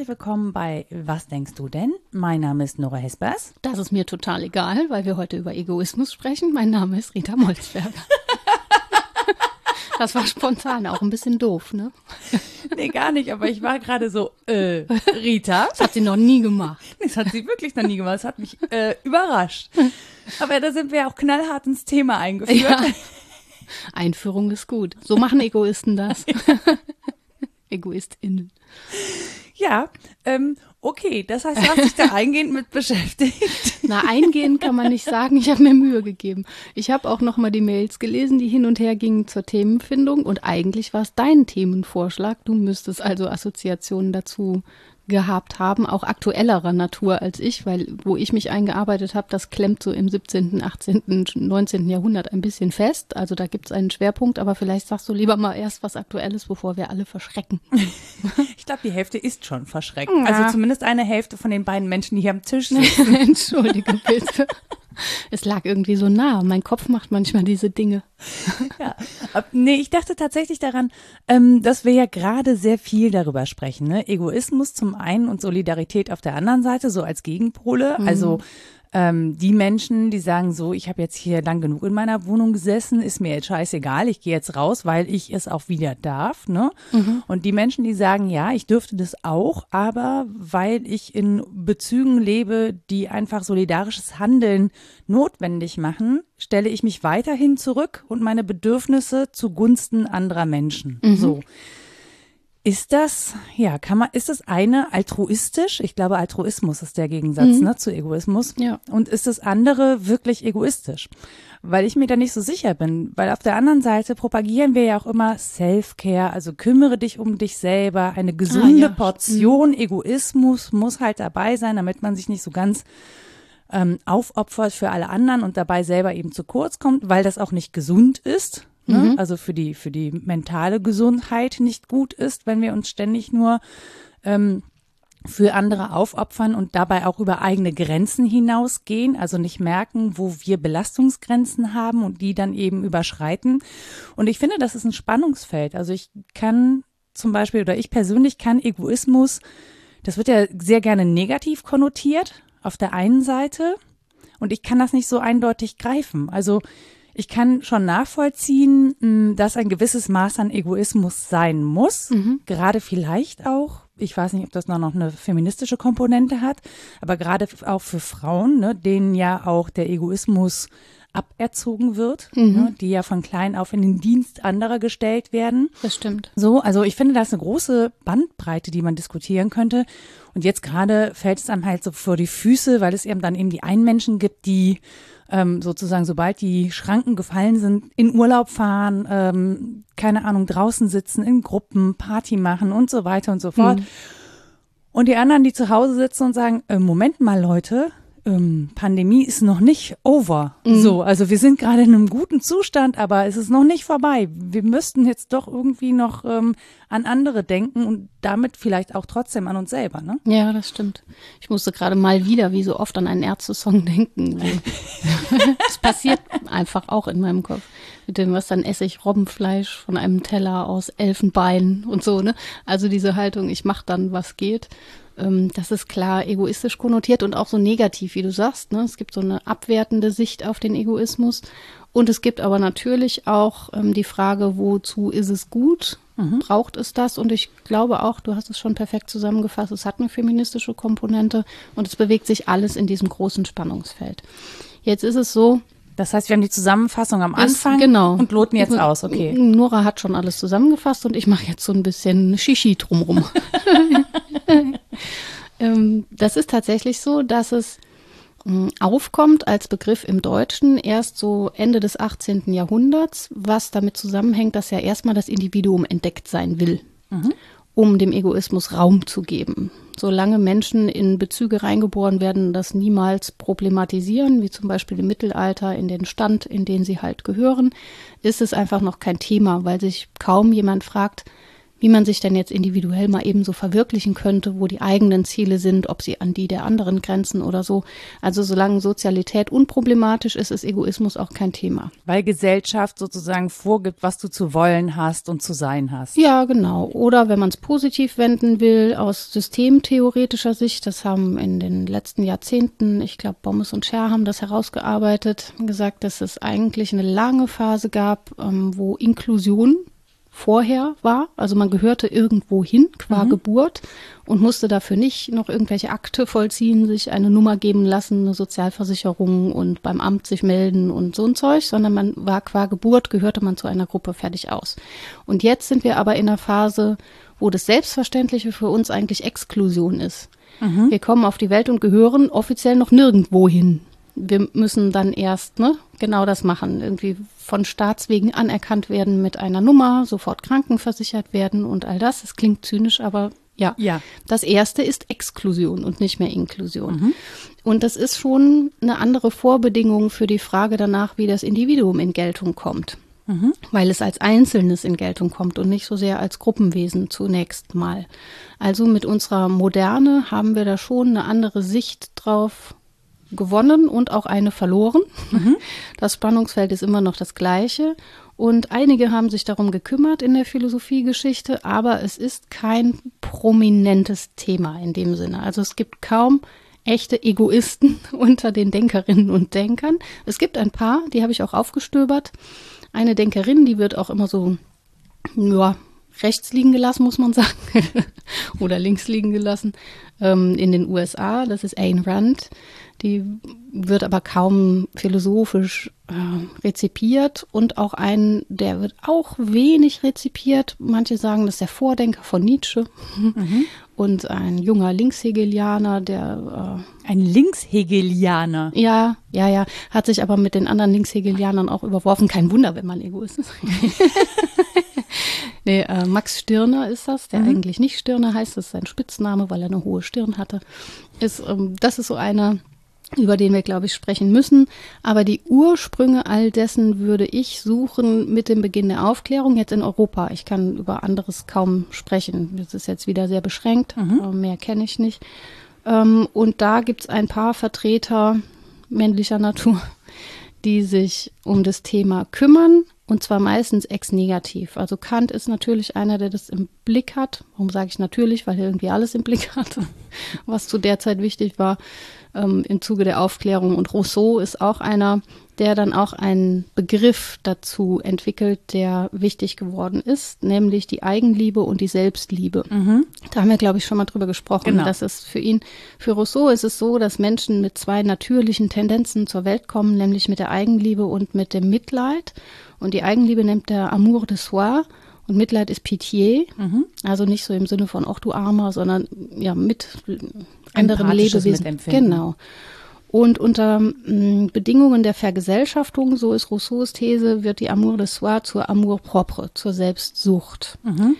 herzlich willkommen bei Was denkst du denn? Mein Name ist Nora Hespers. Das ist mir total egal, weil wir heute über Egoismus sprechen. Mein Name ist Rita Molzberger. Das war spontan, auch ein bisschen doof, ne? Nee, gar nicht, aber ich war gerade so, äh, Rita. Das hat sie noch nie gemacht. Das hat sie wirklich noch nie gemacht. Das hat mich äh, überrascht. Aber da sind wir auch knallhart ins Thema eingeführt. Ja. Einführung ist gut. So machen Egoisten das. EgoistInnen. Ja, ähm, okay, das heißt, du hast dich da eingehend mit beschäftigt. Na, eingehend kann man nicht sagen. Ich habe mir Mühe gegeben. Ich habe auch noch mal die Mails gelesen, die hin und her gingen zur Themenfindung. Und eigentlich war es dein Themenvorschlag. Du müsstest also Assoziationen dazu gehabt haben, auch aktuellerer Natur als ich, weil wo ich mich eingearbeitet habe, das klemmt so im 17., 18., 19. Jahrhundert ein bisschen fest. Also da gibt es einen Schwerpunkt, aber vielleicht sagst du lieber mal erst was Aktuelles, bevor wir alle verschrecken. Ich glaube, die Hälfte ist schon verschreckt. Ja. Also zumindest eine Hälfte von den beiden Menschen, die hier am Tisch sitzen. Entschuldige bitte. Es lag irgendwie so nah. Mein Kopf macht manchmal diese Dinge. Ja, nee, ich dachte tatsächlich daran, ähm, dass wir ja gerade sehr viel darüber sprechen. Ne? Egoismus zum einen und Solidarität auf der anderen Seite, so als Gegenpole. Mhm. Also ähm, die Menschen, die sagen so, ich habe jetzt hier lang genug in meiner Wohnung gesessen, ist mir jetzt scheißegal, ich gehe jetzt raus, weil ich es auch wieder darf. Ne? Mhm. Und die Menschen, die sagen, ja, ich dürfte das auch, aber weil ich in Bezügen lebe, die einfach solidarisches Handeln notwendig machen, stelle ich mich weiterhin zurück und meine Bedürfnisse zugunsten anderer Menschen. Mhm. So. Ist das, ja, kann man, ist das eine altruistisch? Ich glaube, Altruismus ist der Gegensatz mhm. ne, zu Egoismus. Ja. Und ist das andere wirklich egoistisch? Weil ich mir da nicht so sicher bin. Weil auf der anderen Seite propagieren wir ja auch immer Self-Care, also kümmere dich um dich selber. Eine gesunde ah, ja. Portion mhm. Egoismus muss halt dabei sein, damit man sich nicht so ganz ähm, aufopfert für alle anderen und dabei selber eben zu kurz kommt, weil das auch nicht gesund ist. Ne? Mhm. Also für die, für die mentale Gesundheit nicht gut ist, wenn wir uns ständig nur ähm, für andere aufopfern und dabei auch über eigene Grenzen hinausgehen, also nicht merken, wo wir Belastungsgrenzen haben und die dann eben überschreiten. Und ich finde, das ist ein Spannungsfeld. Also ich kann zum Beispiel oder ich persönlich kann Egoismus, das wird ja sehr gerne negativ konnotiert auf der einen Seite und ich kann das nicht so eindeutig greifen. Also ich kann schon nachvollziehen, hm, dass ein gewisses Maß an Egoismus sein muss, mhm. gerade vielleicht auch. Ich weiß nicht, ob das noch eine feministische Komponente hat, aber gerade auch für Frauen, ne, denen ja auch der Egoismus aberzogen wird, mhm. ne, die ja von klein auf in den Dienst anderer gestellt werden. Das stimmt. So, also ich finde, da ist eine große Bandbreite, die man diskutieren könnte. Und jetzt gerade fällt es einem halt so vor die Füße, weil es eben dann eben die einen Menschen gibt, die ähm, sozusagen, sobald die Schranken gefallen sind, in Urlaub fahren, ähm, keine Ahnung, draußen sitzen, in Gruppen, Party machen und so weiter und so fort. Mhm. Und die anderen, die zu Hause sitzen und sagen, äh, Moment mal, Leute, ähm, Pandemie ist noch nicht over. Mhm. So, also wir sind gerade in einem guten Zustand, aber es ist noch nicht vorbei. Wir müssten jetzt doch irgendwie noch ähm, an andere denken und damit vielleicht auch trotzdem an uns selber, ne? Ja, das stimmt. Ich musste gerade mal wieder, wie so oft, an einen Ärzte-Song denken. das passiert einfach auch in meinem Kopf. Mit dem, was dann esse ich Robbenfleisch von einem Teller aus Elfenbein und so, ne? Also diese Haltung, ich mache dann, was geht ähm, das ist klar egoistisch konnotiert und auch so negativ, wie du sagst. Ne? Es gibt so eine abwertende Sicht auf den Egoismus. Und es gibt aber natürlich auch ähm, die Frage, wozu ist es gut? Mhm. Braucht es das? Und ich glaube auch, du hast es schon perfekt zusammengefasst, es hat eine feministische Komponente und es bewegt sich alles in diesem großen Spannungsfeld. Jetzt ist es so, das heißt, wir haben die Zusammenfassung am Anfang genau. und loten jetzt aus, okay. Nora hat schon alles zusammengefasst und ich mache jetzt so ein bisschen Shishi drumrum. Ähm, das ist tatsächlich so, dass es hm, aufkommt als Begriff im Deutschen erst so Ende des 18. Jahrhunderts, was damit zusammenhängt, dass ja erstmal das Individuum entdeckt sein will, mhm. Um dem Egoismus Raum zu geben. Solange Menschen in Bezüge reingeboren werden, das niemals problematisieren, wie zum Beispiel im Mittelalter in den Stand, in den sie halt gehören, ist es einfach noch kein Thema, weil sich kaum jemand fragt, wie man sich denn jetzt individuell mal eben so verwirklichen könnte, wo die eigenen Ziele sind, ob sie an die der anderen grenzen oder so. Also solange Sozialität unproblematisch ist, ist Egoismus auch kein Thema. Weil Gesellschaft sozusagen vorgibt, was du zu wollen hast und zu sein hast. Ja, genau. Oder wenn man es positiv wenden will, aus systemtheoretischer Sicht, das haben in den letzten Jahrzehnten, ich glaube, Bommes und Scher haben das herausgearbeitet, gesagt, dass es eigentlich eine lange Phase gab, ähm, wo Inklusion vorher war. Also man gehörte irgendwo hin qua mhm. Geburt und musste dafür nicht noch irgendwelche Akte vollziehen, sich eine Nummer geben lassen, eine Sozialversicherung und beim Amt sich melden und so ein Zeug, sondern man war qua Geburt, gehörte man zu einer Gruppe fertig aus. Und jetzt sind wir aber in einer Phase, wo das Selbstverständliche für uns eigentlich Exklusion ist. Mhm. Wir kommen auf die Welt und gehören offiziell noch nirgendwo hin wir müssen dann erst ne, genau das machen, irgendwie von Staatswegen anerkannt werden mit einer Nummer, sofort krankenversichert werden und all das. Es klingt zynisch, aber ja. ja. Das erste ist Exklusion und nicht mehr Inklusion. Mhm. Und das ist schon eine andere Vorbedingung für die Frage danach, wie das Individuum in Geltung kommt. Mhm. Weil es als Einzelnes in Geltung kommt und nicht so sehr als Gruppenwesen zunächst mal. Also mit unserer Moderne haben wir da schon eine andere Sicht drauf, gewonnen und auch eine verloren. Mhm. Das Spannungsfeld ist immer noch das gleiche. Und einige haben sich darum gekümmert in der Philosophiegeschichte, aber es ist kein prominentes Thema in dem Sinne. Also es gibt kaum echte Egoisten unter den Denkerinnen und Denkern. Es gibt ein paar, die habe ich auch aufgestöbert. Eine Denkerin, die wird auch immer so, ja, rechts liegen gelassen, muss man sagen, oder links liegen gelassen, ähm, in den USA. Das ist Ayn Rand. Die wird aber kaum philosophisch äh, rezipiert und auch ein, der wird auch wenig rezipiert. Manche sagen, das ist der Vordenker von Nietzsche mhm. und ein junger Linkshegelianer, der äh, ein Linkshegelianer. Ja, ja, ja, hat sich aber mit den anderen Linkshegelianern auch überworfen. Kein Wunder, wenn man Egoist ist. nee, äh, Max Stirner ist das, der mhm. eigentlich nicht Stirner heißt, das ist sein Spitzname, weil er eine hohe Stirn hatte. Ist, ähm, das ist so einer, über den wir, glaube ich, sprechen müssen. Aber die Ursprünge all dessen würde ich suchen mit dem Beginn der Aufklärung jetzt in Europa. Ich kann über anderes kaum sprechen. Das ist jetzt wieder sehr beschränkt. Mhm. Mehr kenne ich nicht. Ähm, und da gibt es ein paar Vertreter männlicher Natur, die sich um das Thema kümmern und zwar meistens ex-negativ. Also Kant ist natürlich einer, der das im Blick hat. Warum sage ich natürlich? Weil er irgendwie alles im Blick hat, was zu der Zeit wichtig war ähm, im Zuge der Aufklärung. Und Rousseau ist auch einer, der dann auch einen Begriff dazu entwickelt, der wichtig geworden ist, nämlich die Eigenliebe und die Selbstliebe. Mhm. Da haben wir, glaube ich, schon mal drüber gesprochen. Genau. Das ist für ihn, für Rousseau ist es so, dass Menschen mit zwei natürlichen Tendenzen zur Welt kommen, nämlich mit der Eigenliebe und mit dem Mitleid. Und die Eigenliebe nennt der Amour de soi und Mitleid ist Pitié. Mhm. Also nicht so im Sinne von, ach du Armer, sondern ja, mit anderen Lebewesen. Genau. Und unter mh, mm, Bedingungen der Vergesellschaftung, so ist Rousseaus These, wird die Amour de soi zur Amour propre, zur Selbstsucht. Mhm.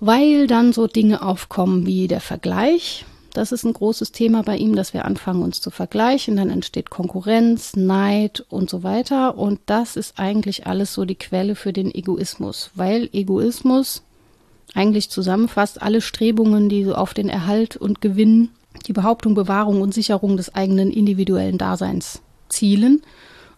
Weil dann so Dinge aufkommen wie der Vergleich, das ist ein großes Thema bei ihm, dass wir anfangen, uns zu vergleichen. Dann entsteht Konkurrenz, Neid und so weiter. Und das ist eigentlich alles so die Quelle für den Egoismus, weil Egoismus eigentlich zusammenfasst alle Strebungen, die so auf den Erhalt und Gewinn, die Behauptung, Bewahrung und Sicherung des eigenen individuellen Daseins zielen.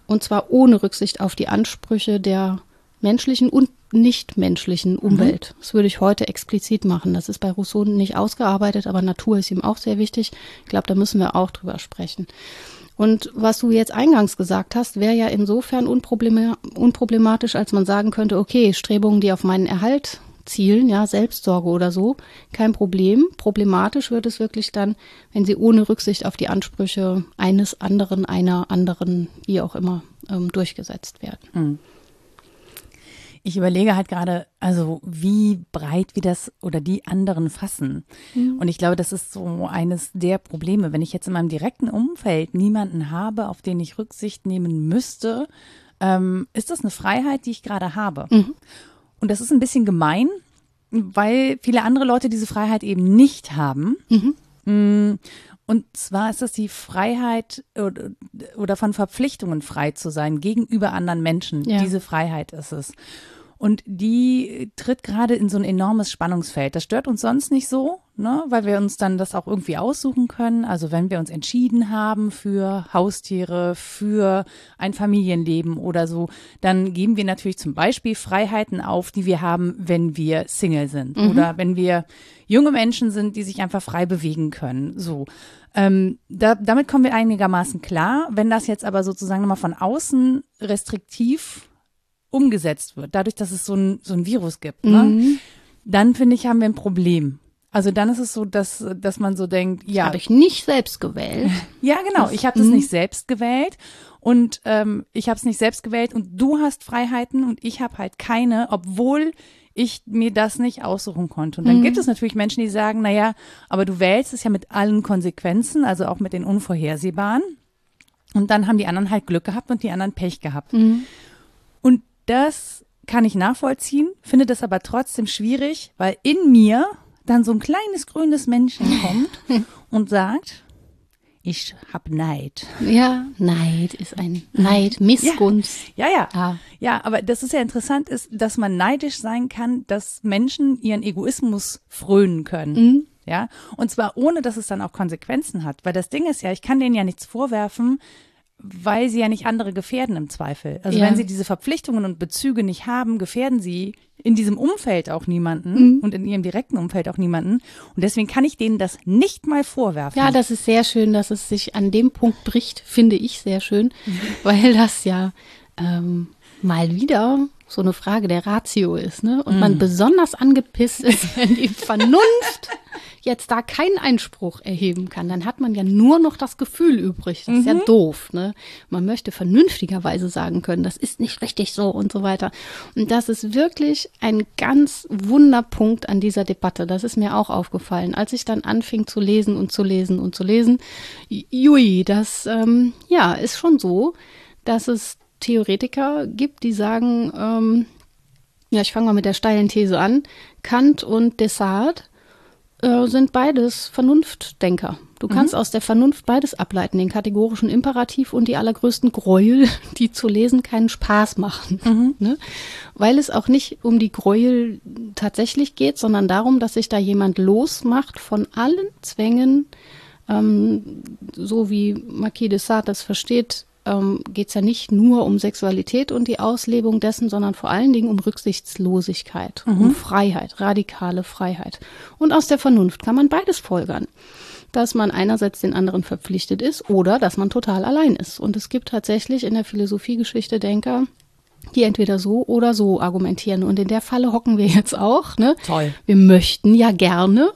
Und zwar ohne Rücksicht auf die Ansprüche der menschlichen und nichtmenschlichen mhm. Umwelt. Mhm. Das würde ich heute explizit machen. Das ist bei Rousseau nicht ausgearbeitet, aber Natur ist ihm auch sehr wichtig. Ich glaube, da müssen wir auch drüber sprechen. Und was du jetzt eingangs gesagt hast, wäre ja insofern unproblematisch, als man sagen könnte, okay, Strebungen, die auf meinen Erhalt zielen, ja, Selbstsorge oder so, kein Problem. Problematisch wird es wirklich dann, wenn sie ohne Rücksicht auf die Ansprüche eines anderen, einer anderen, wie auch immer, ähm, durchgesetzt werden. Mhm. Ich überlege halt gerade, also wie breit wir das oder die anderen fassen. Mhm. Und ich glaube, das ist so eines der Probleme. Wenn ich jetzt in meinem direkten Umfeld niemanden habe, auf den ich Rücksicht nehmen müsste, ähm, ist das eine Freiheit, die ich gerade habe. Mhm. Und das ist ein bisschen gemein, weil viele andere Leute diese Freiheit eben nicht haben. Mhm. Mm, und zwar ist das die Freiheit oder von Verpflichtungen frei zu sein gegenüber anderen Menschen. Ja. Diese Freiheit ist es. Und die tritt gerade in so ein enormes Spannungsfeld. Das stört uns sonst nicht so, ne, weil wir uns dann das auch irgendwie aussuchen können. Also wenn wir uns entschieden haben für Haustiere, für ein Familienleben oder so, dann geben wir natürlich zum Beispiel Freiheiten auf, die wir haben, wenn wir Single sind mhm. oder wenn wir junge Menschen sind, die sich einfach frei bewegen können. So. Ähm, da, damit kommen wir einigermaßen klar. Wenn das jetzt aber sozusagen nochmal von außen restriktiv umgesetzt wird, dadurch, dass es so ein, so ein Virus gibt, ne? Mhm. dann finde ich, haben wir ein Problem. Also dann ist es so, dass, dass man so denkt, ja. Habe ich nicht selbst gewählt. ja, genau. Ich habe das mhm. nicht selbst gewählt und ähm, ich habe es nicht selbst gewählt und du hast Freiheiten und ich habe halt keine, obwohl ich mir das nicht aussuchen konnte. Und dann mhm. gibt es natürlich Menschen, die sagen, na ja, aber du wählst es ja mit allen Konsequenzen, also auch mit den unvorhersehbaren. Und dann haben die anderen halt Glück gehabt und die anderen Pech gehabt. Mhm. Das kann ich nachvollziehen, finde das aber trotzdem schwierig, weil in mir dann so ein kleines grünes Männchen kommt und sagt, ich hab Neid. Ja, Neid ist ein Neid, Missgunst. Ja, ja, ja. Ah. Ja, aber das ist ja interessant, ist, dass man neidisch sein kann, dass Menschen ihren Egoismus frönen können. Mhm. Ja, und zwar ohne, dass es dann auch Konsequenzen hat. Weil das Ding ist ja, ich kann denen ja nichts vorwerfen, weil sie ja nicht andere gefährden im Zweifel. Also ja. wenn sie diese Verpflichtungen und Bezüge nicht haben, gefährden sie in diesem Umfeld auch niemanden mhm. und in ihrem direkten Umfeld auch niemanden. Und deswegen kann ich denen das nicht mal vorwerfen. Ja, das ist sehr schön, dass es sich an dem Punkt bricht, finde ich sehr schön, mhm. weil das ja ähm, mal wieder so eine Frage der Ratio ist, ne? Und mhm. man besonders angepisst ist, wenn die Vernunft jetzt da keinen Einspruch erheben kann, dann hat man ja nur noch das Gefühl übrig. Das ist ja mhm. doof. Ne? Man möchte vernünftigerweise sagen können, das ist nicht richtig so und so weiter. Und das ist wirklich ein ganz Wunderpunkt an dieser Debatte. Das ist mir auch aufgefallen, als ich dann anfing zu lesen und zu lesen und zu lesen. Jui, das ähm, ja ist schon so, dass es Theoretiker gibt, die sagen, ähm, ja, ich fange mal mit der steilen These an. Kant und Descartes äh, sind beides Vernunftdenker. Du mhm. kannst aus der Vernunft beides ableiten, den kategorischen Imperativ und die allergrößten Gräuel, die zu lesen keinen Spaß machen. Mhm. Ne? Weil es auch nicht um die Gräuel tatsächlich geht, sondern darum, dass sich da jemand losmacht von allen Zwängen, ähm, so wie Marquis de Sade das versteht, ähm, geht es ja nicht nur um Sexualität und die Auslebung dessen, sondern vor allen Dingen um Rücksichtslosigkeit, mhm. um Freiheit, radikale Freiheit. Und aus der Vernunft kann man beides folgern. Dass man einerseits den anderen verpflichtet ist oder dass man total allein ist. Und es gibt tatsächlich in der Philosophiegeschichte Denker, die entweder so oder so argumentieren. Und in der Falle hocken wir jetzt auch. Ne? Toll. Wir möchten ja gerne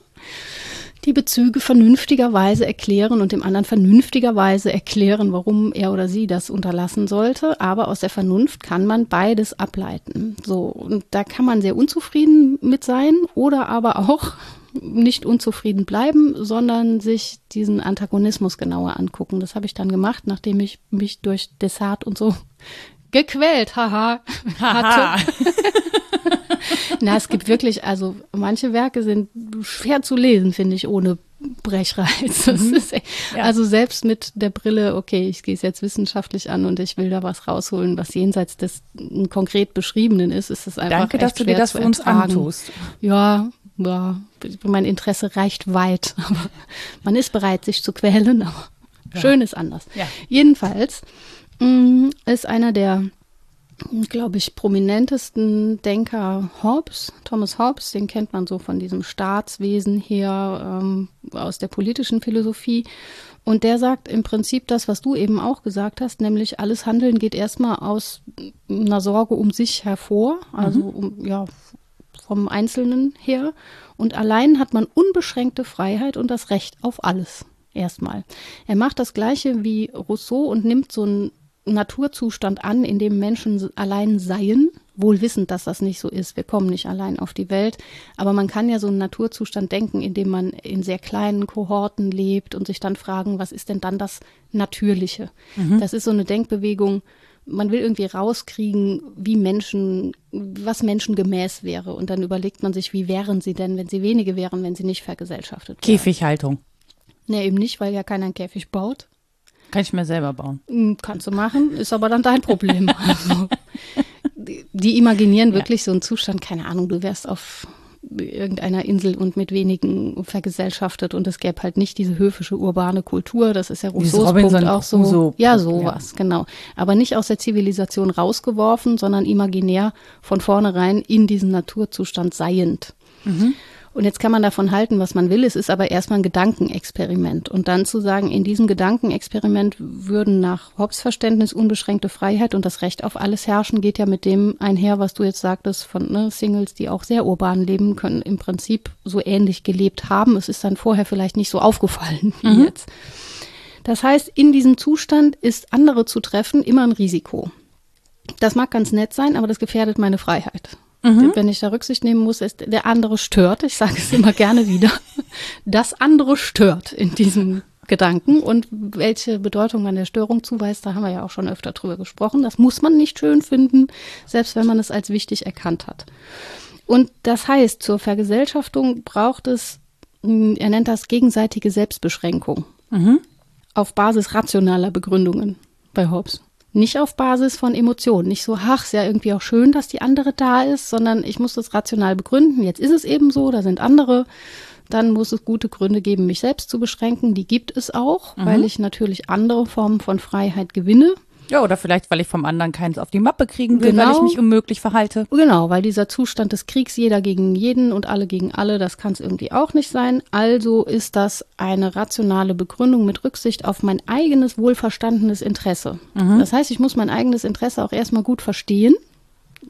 die Bezüge vernünftigerweise erklären und dem anderen vernünftigerweise erklären, warum er oder sie das unterlassen sollte. Aber aus der Vernunft kann man beides ableiten. So, und da kann man sehr unzufrieden mit sein oder aber auch nicht unzufrieden bleiben, sondern sich diesen Antagonismus genauer angucken. Das habe ich dann gemacht, nachdem ich mich durch Dessert und so gequält, haha, hatte. Na, es gibt wirklich, also manche Werke sind schwer zu lesen, finde ich, ohne Brechreiz. Mhm. Ist, ja. Also selbst mit der Brille, okay, ich gehe es jetzt wissenschaftlich an und ich will da was rausholen, was jenseits des konkret Beschriebenen ist, ist es einfach Danke, dass du dir das für uns antust. Ja, ja, mein Interesse reicht weit. Aber man ist bereit, sich zu quälen, aber ja. schön ist anders. Ja. Jedenfalls mh, mm, ist einer der glaube ich, prominentesten Denker Hobbes, Thomas Hobbes, den kennt man so von diesem Staatswesen her, ähm, aus der politischen Philosophie. Und der sagt im Prinzip das, was du eben auch gesagt hast, nämlich alles Handeln geht erstmal aus einer Sorge um sich hervor, also mhm. um, ja, vom Einzelnen her. Und allein hat man unbeschränkte Freiheit und das Recht auf alles. Erstmal. Er macht das Gleiche wie Rousseau und nimmt so ein Naturzustand an, in dem Menschen allein seien, wohl wissend, dass das nicht so ist. Wir kommen nicht allein auf die Welt. Aber man kann ja so einen Naturzustand denken, in dem man in sehr kleinen Kohorten lebt und sich dann fragen, was ist denn dann das Natürliche? Mhm. Das ist so eine Denkbewegung. Man will irgendwie rauskriegen, wie Menschen, was menschengemäß wäre. Und dann überlegt man sich, wie wären sie denn, wenn sie wenige wären, wenn sie nicht vergesellschaftet wären. Käfighaltung. Nee, eben nicht, weil ja keiner einen Käfig baut. Kann ich mir selber bauen. Hm, kannst du machen, ist aber dann dein Problem. Also, die, die imaginieren wirklich ja. so einen Zustand, keine Ahnung, du wärst auf irgendeiner Insel und mit wenigen vergesellschaftet und es gäbe halt nicht diese höfische urbane Kultur, das ist ja Rousseaus Punkt auch so. so ja, sowas, ja. genau. Aber nicht aus der Zivilisation rausgeworfen, sondern imaginär von vornherein in diesem Naturzustand seiend. Mhm. Und jetzt kann man davon halten, was man will. Es ist aber erstmal ein Gedankenexperiment. Und dann zu sagen, in diesem Gedankenexperiment würden nach Hobbes Verständnis unbeschränkte Freiheit und das Recht auf alles herrschen, geht ja mit dem einher, was du jetzt sagtest, von ne, Singles, die auch sehr urban leben können, im Prinzip so ähnlich gelebt haben. Es ist dann vorher vielleicht nicht so aufgefallen wie mhm. jetzt. Das heißt, in diesem Zustand ist andere zu treffen immer ein Risiko. Das mag ganz nett sein, aber das gefährdet meine Freiheit. Mhm. Wenn ich da Rücksicht nehmen muss, ist der andere stört. Ich sage es immer gerne wieder. Das andere stört in diesem Gedanken und welche Bedeutung man der Störung zuweist, da haben wir ja auch schon öfter drüber gesprochen. Das muss man nicht schön finden, selbst wenn man es als wichtig erkannt hat. Und das heißt, zur Vergesellschaftung braucht es, hm, er nennt das gegenseitige Selbstbeschränkung. Mhm. Auf Basis rationaler Begründungen bei Hobbes. Nicht auf Basis von Emotionen, nicht so, ach, ist ja irgendwie auch schön, dass die andere da ist, sondern ich muss das rational begründen. Jetzt ist es eben so, da sind andere. Dann muss es gute Gründe geben, mich selbst zu beschränken. Die gibt es auch, mhm. weil ich natürlich andere Formen von Freiheit gewinne. Ja, oder vielleicht, weil ich vom anderen keins auf die Mappe kriegen will, genau. weil ich mich unmöglich verhalte. Genau, weil dieser Zustand des Kriegs, jeder gegen jeden und alle gegen alle, das kann es irgendwie auch nicht sein. Also ist das eine rationale Begründung mit Rücksicht auf mein eigenes wohlverstandenes Interesse. Mhm. Das heißt, ich muss mein eigenes Interesse auch erstmal gut verstehen.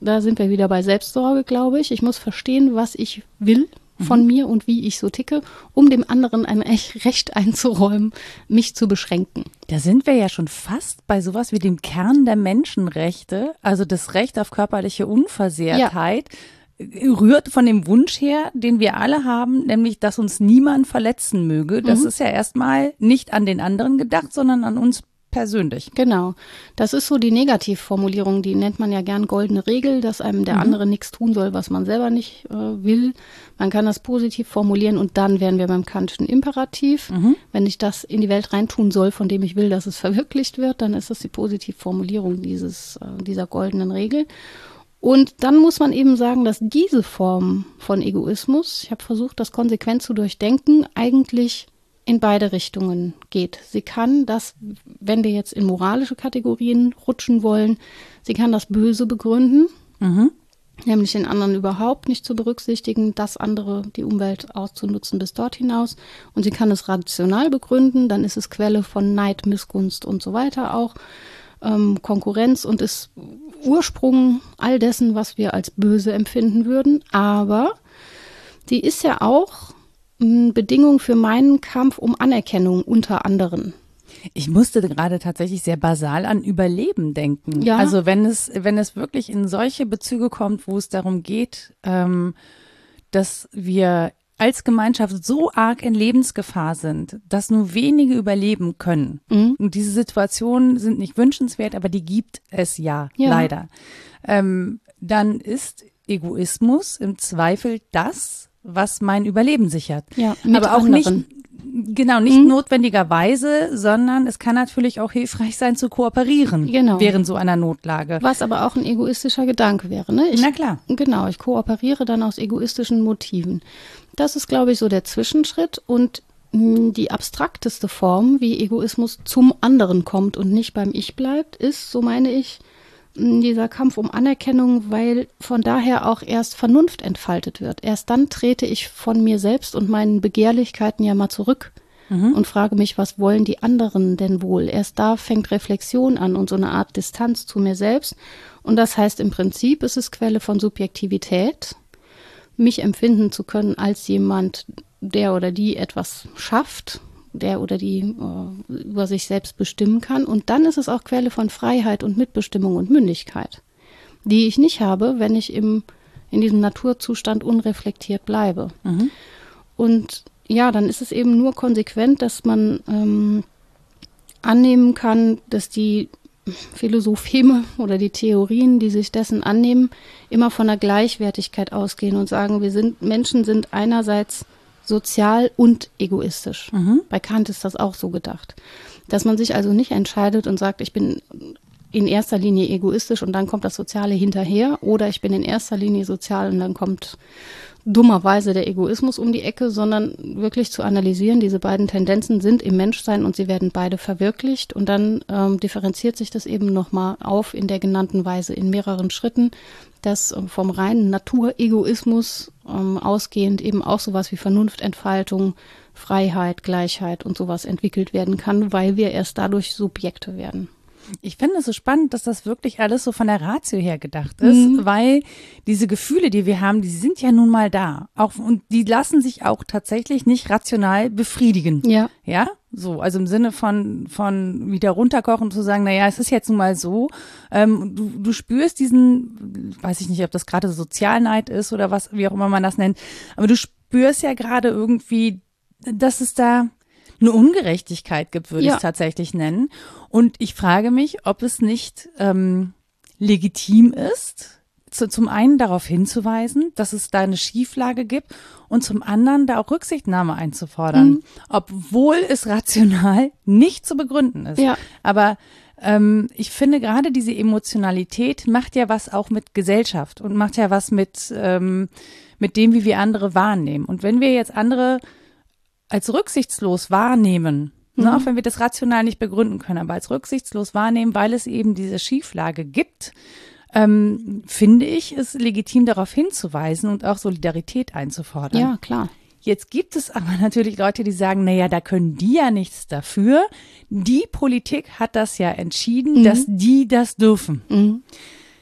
Da sind wir wieder bei Selbstsorge, glaube ich. Ich muss verstehen, was ich will, von mhm. mir und wie ich so ticke, um dem anderen ein Recht einzuräumen, mich zu beschränken. Da sind wir ja schon fast bei sowas wie dem Kern der Menschenrechte, also das Recht auf körperliche Unversehrtheit. Ja rührt von dem Wunsch her, den wir alle haben, nämlich, dass uns niemand verletzen möge. Das mhm. ist ja erstmal nicht an den anderen gedacht, sondern an uns persönlich. Genau. Das ist so die Negativformulierung, die nennt man ja gern goldene Regel, dass einem der mhm. andere nichts tun soll, was man selber nicht äh, will. Man kann das positiv formulieren und dann wären wir beim Kantischen Imperativ. Mhm. Wenn ich das in die Welt reintun soll, von dem ich will, dass es verwirklicht wird, dann ist das die Positivformulierung dieses, äh, dieser goldenen Regel. Und dann muss man eben sagen, dass diese Form von Egoismus, ich habe versucht, das konsequent zu durchdenken, eigentlich in beide Richtungen geht. Sie kann das, wenn wir jetzt in moralische Kategorien rutschen wollen, sie kann das Böse begründen, mhm. nämlich den anderen überhaupt nicht zu berücksichtigen, das andere, die Umwelt auszunutzen bis dort hinaus. Und sie kann es rational begründen, dann ist es Quelle von Neid, Missgunst und so weiter auch. Ähm, Konkurrenz und ist Ursprung all dessen, was wir als böse empfinden würden. Aber die ist ja auch Bedingung für meinen Kampf um Anerkennung unter anderen. Ich musste gerade tatsächlich sehr basal an Überleben denken. Ja. Also wenn es, wenn es wirklich in solche Bezüge kommt, wo es darum geht, ähm, dass wir als Gemeinschaft so arg in Lebensgefahr sind, dass nur wenige überleben können. Mhm. Und diese Situationen sind nicht wünschenswert, aber die gibt es ja, ja. leider. Ähm, dann ist Egoismus im Zweifel das, was mein Überleben sichert. Ja, aber auch anderen. nicht Genau, nicht mhm. notwendigerweise, sondern es kann natürlich auch hilfreich sein zu kooperieren genau. während so einer Notlage. Was aber auch ein egoistischer Gedanke wäre, ne? Ich, Na klar. Genau, ich kooperiere dann aus egoistischen Motiven. Das ist, glaube ich, so der Zwischenschritt und hm, die abstrakteste Form, wie Egoismus zum anderen kommt und nicht beim Ich bleibt, ist, so meine ich, dieser Kampf um Anerkennung, weil von daher auch erst Vernunft entfaltet wird. Erst dann trete ich von mir selbst und meinen Begehrlichkeiten ja mal zurück mhm. und frage mich, was wollen die anderen denn wohl? Erst da fängt Reflexion an und so eine Art Distanz zu mir selbst. Und das heißt im Prinzip, ist es Quelle von Subjektivität, mich empfinden zu können als jemand, der oder die etwas schafft der oder die äh, über sich selbst bestimmen kann. Und dann ist es auch Quelle von Freiheit und Mitbestimmung und Mündigkeit, die ich nicht habe, wenn ich im, in diesem Naturzustand unreflektiert bleibe. Mhm. Und ja, dann ist es eben nur konsequent, dass man ähm, annehmen kann, dass die Philosopheme oder die Theorien, die sich dessen annehmen, immer von der Gleichwertigkeit ausgehen und sagen, wir sind, Menschen sind einerseits sozial und egoistisch. Mhm. Bei Kant ist das auch so gedacht. Dass man sich also nicht entscheidet und sagt, ich bin in erster Linie egoistisch und dann kommt das Soziale hinterher oder ich bin in erster Linie sozial und dann kommt dummerweise der Egoismus um die Ecke, sondern wirklich zu analysieren, diese beiden Tendenzen sind im Menschsein und sie werden beide verwirklicht und dann ähm, differenziert sich das eben nochmal auf in der genannten Weise in mehreren Schritten, dass ähm, vom reinen Naturegoismus ähm, ausgehend eben auch sowas wie Vernunftentfaltung, Freiheit, Gleichheit und sowas entwickelt werden kann, weil wir erst dadurch Subjekte werden. Ich finde es so spannend, dass das wirklich alles so von der Ratio her gedacht ist, mhm. weil diese Gefühle, die wir haben, die sind ja nun mal da. Auch, und die lassen sich auch tatsächlich nicht rational befriedigen. Ja. Ja? So, also im Sinne von, von wieder runterkochen zu sagen, naja, es ist jetzt nun mal so. Ähm, du, du spürst diesen, weiß ich nicht, ob das gerade Sozialneid ist oder was, wie auch immer man das nennt, aber du spürst ja gerade irgendwie, dass es da eine Ungerechtigkeit gibt, würde ja. ich es tatsächlich nennen. Und ich frage mich, ob es nicht ähm, legitim ist, zu, zum einen darauf hinzuweisen, dass es da eine Schieflage gibt und zum anderen da auch Rücksichtnahme einzufordern, mhm. obwohl es rational nicht zu begründen ist. Ja. Aber ähm, ich finde gerade diese Emotionalität macht ja was auch mit Gesellschaft und macht ja was mit, ähm, mit dem, wie wir andere wahrnehmen. Und wenn wir jetzt andere als rücksichtslos wahrnehmen, ne, mhm. ne, auch wenn wir das rational nicht begründen können, aber als rücksichtslos wahrnehmen, weil es eben diese Schieflage gibt, ähm, finde ich es legitim darauf hinzuweisen und auch Solidarität einzufordern. Ja, klar. Jetzt gibt es aber natürlich Leute, die sagen, naja, da können die ja nichts dafür. Die Politik hat das ja entschieden, mhm. dass die das dürfen. Mhm.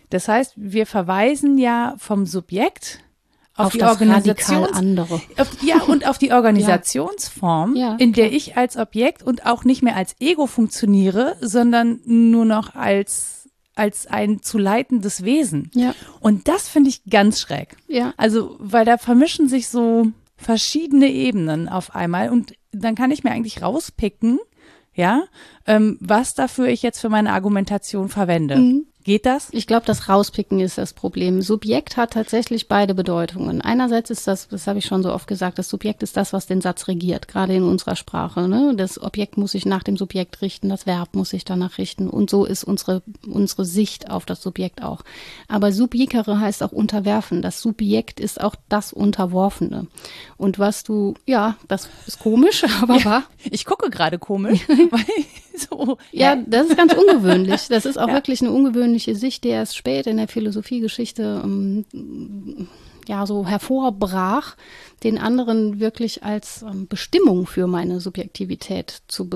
Das heißt, wir verweisen ja vom Subjekt auf, auf die Organisation andere. Auf, ja, und auf die Organisationsform, ja. Ja, in der ich als Objekt und auch nicht mehr als Ego funktioniere, sondern nur noch als als ein zu leitendes Wesen. Ja. Und das finde ich ganz schräg. Ja. Also, weil da vermischen sich so verschiedene Ebenen auf einmal und dann kann ich mir eigentlich rauspicken, ja, ähm, was dafür ich jetzt für meine Argumentation verwende. Mhm. Geht das? Ich glaube, das Rauspicken ist das Problem. Subjekt hat tatsächlich beide Bedeutungen. Einerseits ist das, das habe ich schon so oft gesagt, das Subjekt ist das, was den Satz regiert, gerade in unserer Sprache. Ne? Das Objekt muss sich nach dem Subjekt richten, das Verb muss sich danach richten. Und so ist unsere, unsere Sicht auf das Subjekt auch. Aber subjekere heißt auch unterwerfen. Das Subjekt ist auch das Unterworfene. Und was du, ja, das ist komisch, aber ja, wahr. Ich gucke gerade komisch, so. Ja, das ist ganz ungewöhnlich. Das ist auch ja. wirklich eine ungewöhnliche Sicht, die erst spät in der Philosophiegeschichte ähm, ja so hervorbrach, den anderen wirklich als ähm, Bestimmung für meine Subjektivität zu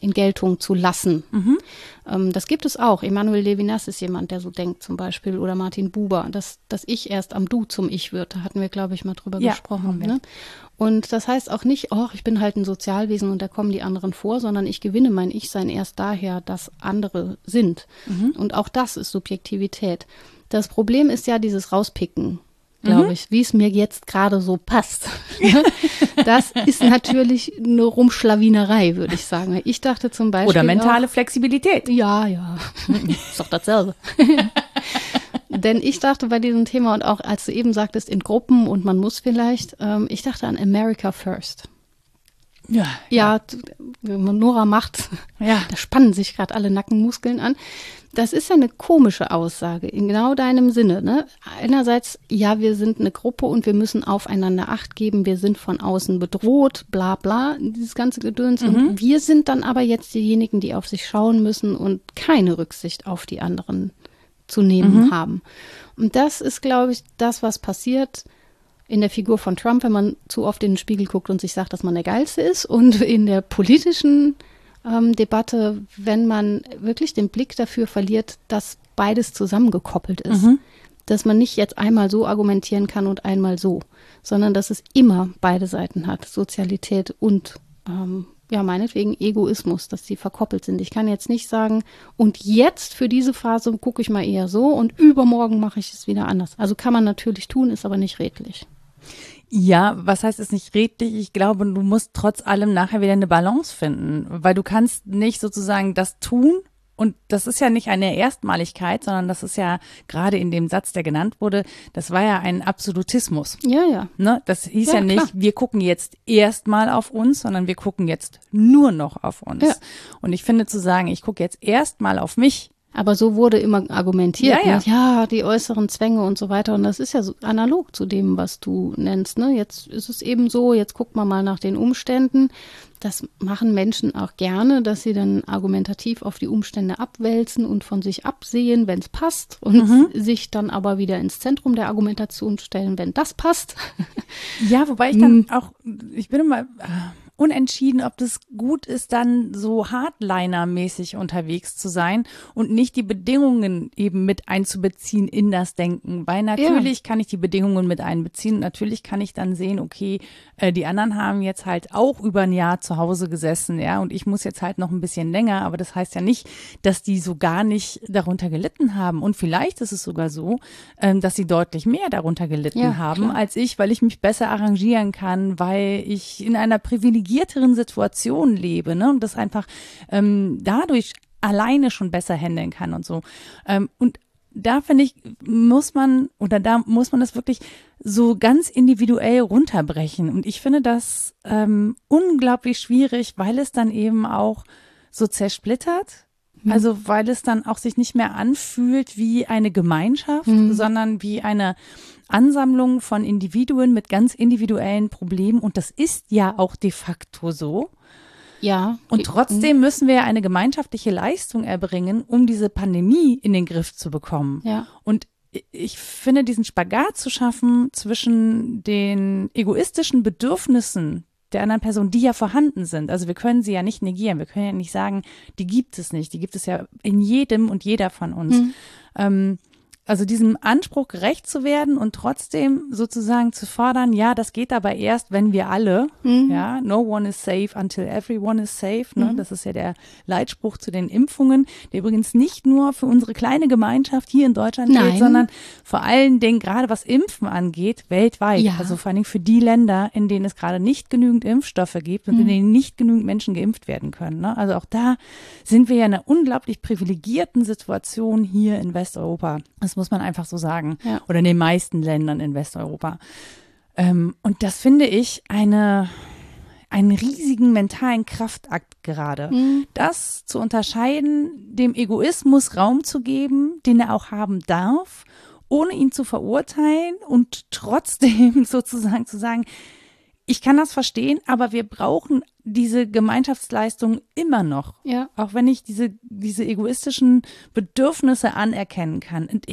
in Geltung zu lassen. Mhm. Ähm, das gibt es auch. Emanuel Levinas ist jemand, der so denkt zum Beispiel, oder Martin Buber, dass, dass ich erst am Du zum Ich wird. Da hatten wir, glaube ich, mal drüber ja, gesprochen. Ne? Und das heißt auch nicht, oh, ich bin halt ein Sozialwesen und da kommen die anderen vor, sondern ich gewinne mein Ich-Sein erst daher, dass andere sind. Mhm. Und auch das ist Subjektivität. Das Problem ist ja dieses Rauspicken glaube mhm. ich, wie es mir jetzt gerade so passt. das ist natürlich eine Rumschlawinerei, würde ich sagen. Ich dachte zum Beispiel. Oder mentale auch, Flexibilität. Ja, ja. ist doch dasselbe. Denn ich dachte bei diesem Thema und auch als du eben sagtest, in Gruppen und man muss vielleicht, ähm, ich dachte an America First. Ja, ja, ja. Nora macht, ja. da spannen sich gerade alle Nackenmuskeln an. Das ist ja eine komische Aussage in genau deinem Sinne. Ne? Einerseits, ja, wir sind eine Gruppe und wir müssen aufeinander Acht geben, wir sind von außen bedroht, bla bla, dieses ganze Gedöns. Mhm. Und wir sind dann aber jetzt diejenigen, die auf sich schauen müssen und keine Rücksicht auf die anderen zu nehmen mhm. haben. Und das ist, glaube ich, das, was passiert in der Figur von Trump, wenn man zu oft in den Spiegel guckt und sich sagt, dass man der Geilste ist und in der politischen ähm, Debatte, wenn man wirklich den Blick dafür verliert, dass beides zusammengekoppelt ist. Mhm. Dass man nicht jetzt einmal so argumentieren kann und einmal so, sondern dass es immer beide Seiten hat, Sozialität und ähm, ja, meinetwegen Egoismus, dass die verkoppelt sind. Ich kann jetzt nicht sagen, und jetzt für diese Phase gucke ich mal eher so und übermorgen mache ich es wieder anders. Also kann man natürlich tun, ist aber nicht redlich. Ja, was heißt es nicht redlich? Ich glaube, du musst trotz allem nachher wieder eine Balance finden, weil du kannst nicht sozusagen das tun und das ist ja nicht eine Erstmaligkeit, sondern das ist ja gerade in dem Satz, der genannt wurde, das war ja ein Absolutismus. Ja, ja. Ne? Das hieß ja, ja nicht, klar. wir gucken jetzt erstmal auf uns, sondern wir gucken jetzt nur noch auf uns. Ja. Und ich finde zu sagen, ich gucke jetzt erstmal auf mich, Aber so wurde immer argumentiert. Ja, ja. Ne? ja, die äußeren Zwänge und so weiter. Und das ist ja so analog zu dem, was du nennst. Ne? Jetzt ist es eben so, jetzt guckt man mal nach den Umständen. Das machen Menschen auch gerne, dass sie dann argumentativ auf die Umstände abwälzen und von sich absehen, wenn es passt, und Mhm. sich dann aber wieder ins Zentrum der Argumentation stellen, wenn das passt. Ja, wobei ich dann auch, ich bin immer äh, unentschieden, ob das gut ist, dann so Hardliner-mäßig unterwegs zu sein und nicht die Bedingungen eben mit einzubeziehen in das Denken. Weil natürlich kann ich die Bedingungen mit einbeziehen. Natürlich kann ich dann sehen, okay, äh, die anderen haben jetzt halt auch über ein Jahr zu Hause gesessen, ja, und ich muss jetzt halt noch ein bisschen länger, aber das heißt ja nicht, dass die so gar nicht darunter gelitten haben. Und vielleicht ist es sogar so, ähm, dass sie deutlich mehr darunter gelitten Ja, haben klar. als ich, weil ich mich besser arrangieren kann, weil ich in einer privilegierteren Situation lebe, ne? Und das einfach ähm, dadurch alleine schon besser handeln kann und so. Ähm, und da finde ich, muss man oder da muss man das wirklich so ganz individuell runterbrechen. Und ich finde das ähm, unglaublich schwierig, weil es dann eben auch so zersplittert. Also weil es dann auch sich nicht mehr anfühlt wie eine Gemeinschaft, sondern wie eine Ansammlung von Individuen mit ganz individuellen Problemen. Und das ist ja auch de facto so. Ja. Und trotzdem müssen wir eine gemeinschaftliche Leistung erbringen, um diese Pandemie in den Griff zu bekommen. Ja. Und ich finde, diesen Spagat zu schaffen zwischen den egoistischen Bedürfnissen der anderen Person, die ja vorhanden sind. Also wir können sie ja nicht negieren. Wir können ja nicht sagen, die gibt es nicht. Die gibt es ja in jedem und jeder von uns. Ähm, also diesem Anspruch gerecht zu werden und trotzdem sozusagen zu fordern, ja, das geht aber erst, wenn wir alle, ja, no one is safe until everyone is safe, ne? Das ist ja der Leitspruch zu den Impfungen, der übrigens nicht nur für unsere kleine Gemeinschaft hier in Deutschland Nein. gilt, sondern vor allen Dingen gerade was Impfen angeht, weltweit. Ja. Also vor allen Dingen für die Länder, in denen es gerade nicht genügend Impfstoffe gibt und in denen nicht genügend Menschen geimpft werden können. Ne? Also auch da sind wir ja in einer unglaublich privilegierten Situation hier in Westeuropa. Das muss man einfach so sagen. Ja. Oder in den meisten Ländern in Westeuropa. Ähm, und das finde ich eine, einen riesigen mentalen Kraftakt gerade. Das zu unterscheiden, dem Egoismus Raum zu geben, den er auch haben darf, ohne ihn zu verurteilen und trotzdem sozusagen zu sagen, ich kann das verstehen, aber wir brauchen diese Gemeinschaftsleistung immer noch. Ja. Auch wenn ich diese, diese egoistischen Bedürfnisse anerkennen kann. Und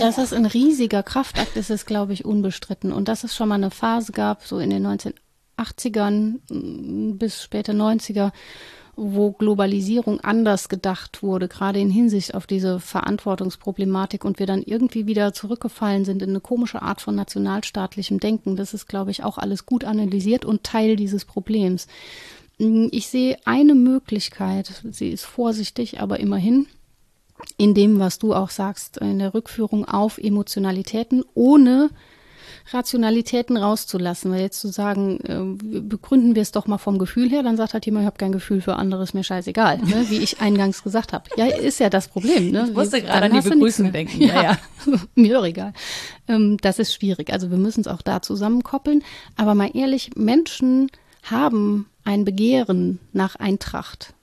Dass es ein riesiger Kraftakt ist, ist, glaube ich, unbestritten. Und dass es schon mal eine Phase gab, so in den 1980ern mm, bis späte 90er, wo Globalisierung anders gedacht wurde, gerade in Hinsicht auf diese Verantwortungsproblematik und wir dann irgendwie wieder zurückgefallen sind in eine komische Art von nationalstaatlichem Denken. Das ist, glaube ich, auch alles gut analysiert und Teil dieses Problems. Mm, Ich sehe eine Möglichkeit, sie ist vorsichtig, aber immerhin, in dem, was du auch sagst, in der Rückführung auf Emotionalitäten, ohne Rationalitäten rauszulassen. Weil jetzt zu sagen, äh, begründen wir es doch mal vom Gefühl her, dann sagt halt jemand, ich habe kein Gefühl für anderes, mir scheißegal, ne? wie ich eingangs gesagt habe. Ja, ist ja das Problem. Ne? Ich musste gerade an die mehr. denken. Ja, ja. mir doch egal. Ähm, das ist schwierig. Also wir müssen es auch da zusammenkoppeln. Aber mal ehrlich, Menschen haben ein Begehren nach Eintracht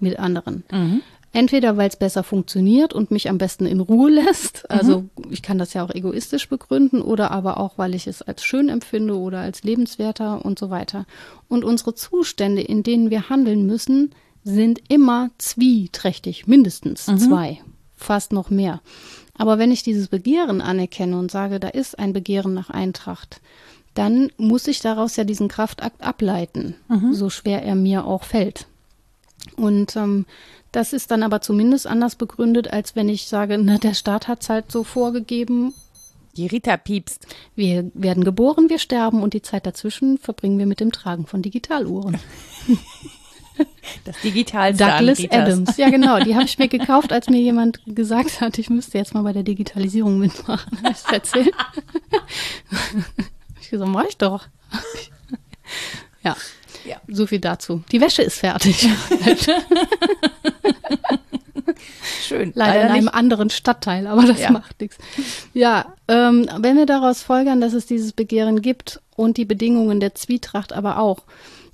mit anderen. Entweder weil es besser funktioniert und mich am besten in Ruhe lässt, also ich kann das ja auch egoistisch begründen, oder aber auch, weil ich es als schön empfinde oder als lebenswerter und so weiter. Und unsere Zustände, in denen wir handeln müssen, sind immer zwieträchtig, mindestens zwei, fast noch mehr. Aber wenn ich dieses Begehren anerkenne und sage, da ist ein Begehren nach Eintracht, dann muss ich daraus ja diesen Kraftakt ableiten, so schwer er mir auch fällt. Und ähm, das ist dann aber zumindest anders begründet, als wenn ich sage, na, der Staat hat es halt so vorgegeben, die Rita piepst. wir werden geboren, wir sterben und die Zeit dazwischen verbringen wir mit dem Tragen von Digitaluhren. Das digital Douglas Adams. Ja, genau. Die habe ich mir gekauft, als mir jemand gesagt hat, ich müsste jetzt mal bei der Digitalisierung mitmachen. Ich erzählt? ich gesagt, mach ich doch. ja. Ja. So viel dazu. Die Wäsche ist fertig. Schön. Leider in einem nicht. anderen Stadtteil, aber das Ja. macht nichts. Ja, ähm, wenn wir daraus folgern, dass es dieses Begehren gibt und die Bedingungen der Zwietracht aber auch,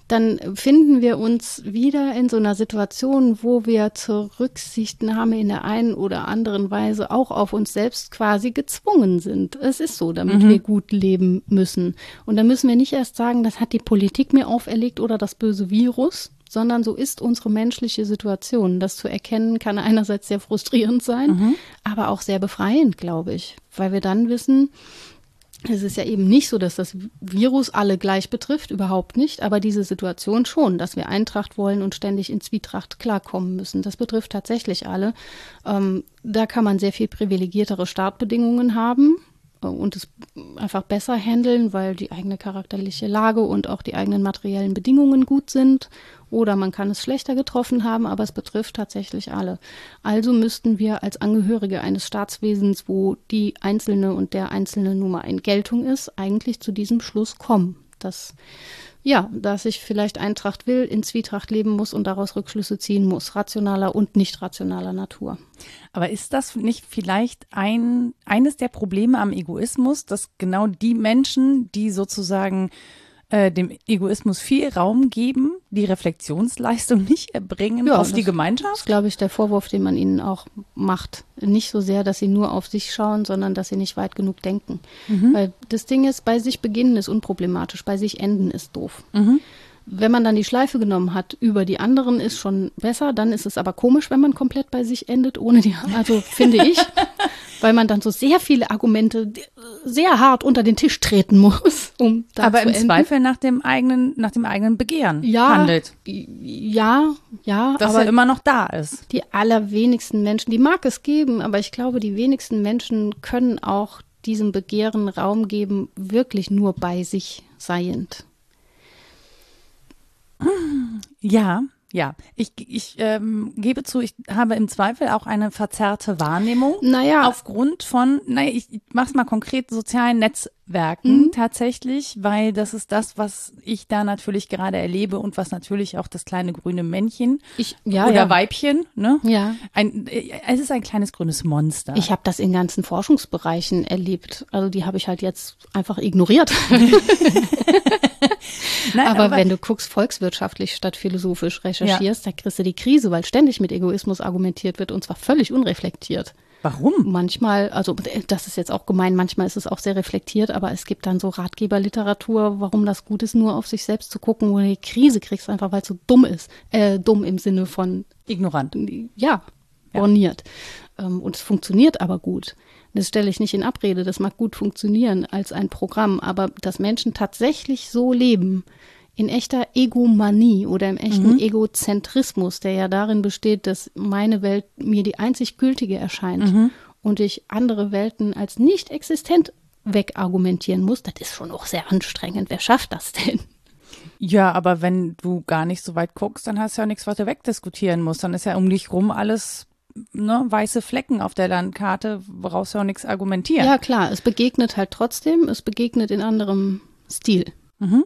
dann finden wir uns wieder in so einer Situation, wo wir zur Rücksichtnahme in der einen oder anderen Weise auch auf uns selbst quasi gezwungen sind. Es ist so, damit mhm. wir gut leben müssen. Und da müssen wir nicht erst sagen, das hat die Politik mir auferlegt oder das böse Virus, sondern so ist unsere menschliche Situation. Das zu erkennen kann einerseits sehr frustrierend sein, mhm. aber auch sehr befreiend, glaube ich, weil wir dann wissen, es ist ja eben nicht so, dass das Virus alle gleich betrifft, überhaupt nicht, aber diese Situation schon, dass wir Eintracht wollen und ständig in Zwietracht klarkommen müssen. Das betrifft tatsächlich alle. Ähm, da kann man sehr viel privilegiertere Startbedingungen haben äh, und es einfach besser handeln, weil die eigene charakterliche Lage und auch die eigenen materiellen Bedingungen gut sind oder man kann es schlechter getroffen haben, aber es betrifft tatsächlich alle. Also müssten wir als Angehörige eines Staatswesens, wo die Einzelne und der Einzelne Nummer in Geltung ist, eigentlich zu diesem Schluss kommen, dass ja, dass ich vielleicht Eintracht will, in Zwietracht leben muss und daraus Rückschlüsse ziehen muss, rationaler und nicht rationaler Natur. Aber ist das nicht vielleicht ein, eines der Probleme am Egoismus, dass genau die Menschen, die sozusagen äh, dem Egoismus viel Raum geben, die Reflexionsleistung nicht erbringen ja, auf die Gemeinschaft? Das ist, glaube ich, der Vorwurf, den man ihnen auch macht. Nicht so sehr, dass sie nur auf sich schauen, sondern dass sie nicht weit genug denken. Mhm. Weil das Ding ist, bei sich beginnen ist unproblematisch, bei sich enden ist doof. Mhm. Wenn man dann die Schleife genommen hat über die anderen, ist schon besser. Dann ist es aber komisch, wenn man komplett bei sich endet, ohne die, also finde ich, weil man dann so sehr viele Argumente sehr hart unter den Tisch treten muss, um da Aber im enden. Zweifel nach dem eigenen, nach dem eigenen Begehren ja, handelt. Ja, ja. Dass aber er immer noch da ist. Die allerwenigsten Menschen, die mag es geben, aber ich glaube, die wenigsten Menschen können auch diesem Begehren Raum geben, wirklich nur bei sich seiend. Ja, ja, ich, ich ähm, gebe zu, ich habe im Zweifel auch eine verzerrte Wahrnehmung. Naja. Aufgrund von, naja, ich, ich mache es mal konkret, sozialen Netzwerken mhm. tatsächlich, weil das ist das, was ich da natürlich gerade erlebe und was natürlich auch das kleine grüne Männchen ich, ja, oder ja. Weibchen, ne? Ja. Ein, äh, es ist ein kleines grünes Monster. Ich habe das in ganzen Forschungsbereichen erlebt. Also die habe ich halt jetzt einfach ignoriert. Nein, aber, aber, wenn du guckst, volkswirtschaftlich statt philosophisch recherchierst, ja. da kriegst du die Krise, weil ständig mit Egoismus argumentiert wird und zwar völlig unreflektiert. Warum? Manchmal, also das ist jetzt auch gemein, manchmal ist es auch sehr reflektiert, aber es gibt dann so Ratgeberliteratur, warum das gut ist, nur auf sich selbst zu gucken, wo du die Krise kriegst, einfach weil es so dumm ist. Äh, dumm im Sinne von ignorant. Ja, borniert. Ja. Ähm, und es funktioniert aber gut. Das stelle ich nicht in Abrede, das mag gut funktionieren als ein Programm, aber dass Menschen tatsächlich so leben, in echter Egomanie oder im echten mhm. Egozentrismus, der ja darin besteht, dass meine Welt mir die einzig gültige erscheint mhm. und ich andere Welten als nicht existent wegargumentieren muss, das ist schon auch sehr anstrengend. Wer schafft das denn? Ja, aber wenn du gar nicht so weit guckst, dann hast du ja nichts, was du wegdiskutieren musst. Dann ist ja um dich rum alles ne, weiße Flecken auf der Landkarte, woraus du auch nichts argumentieren. Ja, klar, es begegnet halt trotzdem, es begegnet in anderem Stil. Mhm.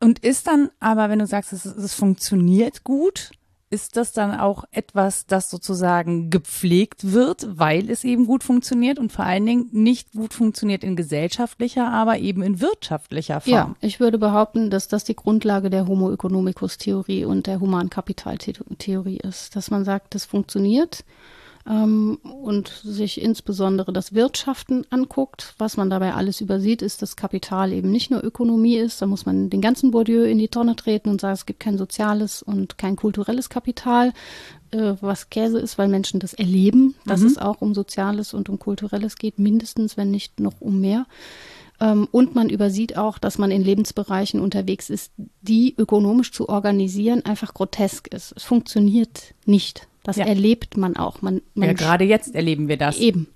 Und ist dann aber, wenn du sagst, es, es funktioniert gut, ist das dann auch etwas, das sozusagen gepflegt wird, weil es eben gut funktioniert und vor allen Dingen nicht gut funktioniert in gesellschaftlicher, aber eben in wirtschaftlicher Form? Ja, ich würde behaupten, dass das die Grundlage der Homo economicus Theorie und der Humankapitaltheorie ist, dass man sagt, das funktioniert ähm, und sich insbesondere das Wirtschaften anguckt. Was man dabei alles übersieht, ist, dass Kapital eben nicht nur Ökonomie ist. Da muss man den ganzen Bourdieu in die Tonne treten und sagen, es gibt kein soziales und kein kulturelles Kapital, äh, was Käse ist, weil Menschen das erleben, dass mhm. es auch um Soziales und um Kulturelles geht, mindestens, wenn nicht noch um mehr. Ähm, und man übersieht auch, dass man in Lebensbereichen unterwegs ist, die ökonomisch zu organisieren einfach grotesk ist. Es funktioniert nicht. Das ja. erlebt man auch. Man, man ja, gerade jetzt erleben wir das. Eben.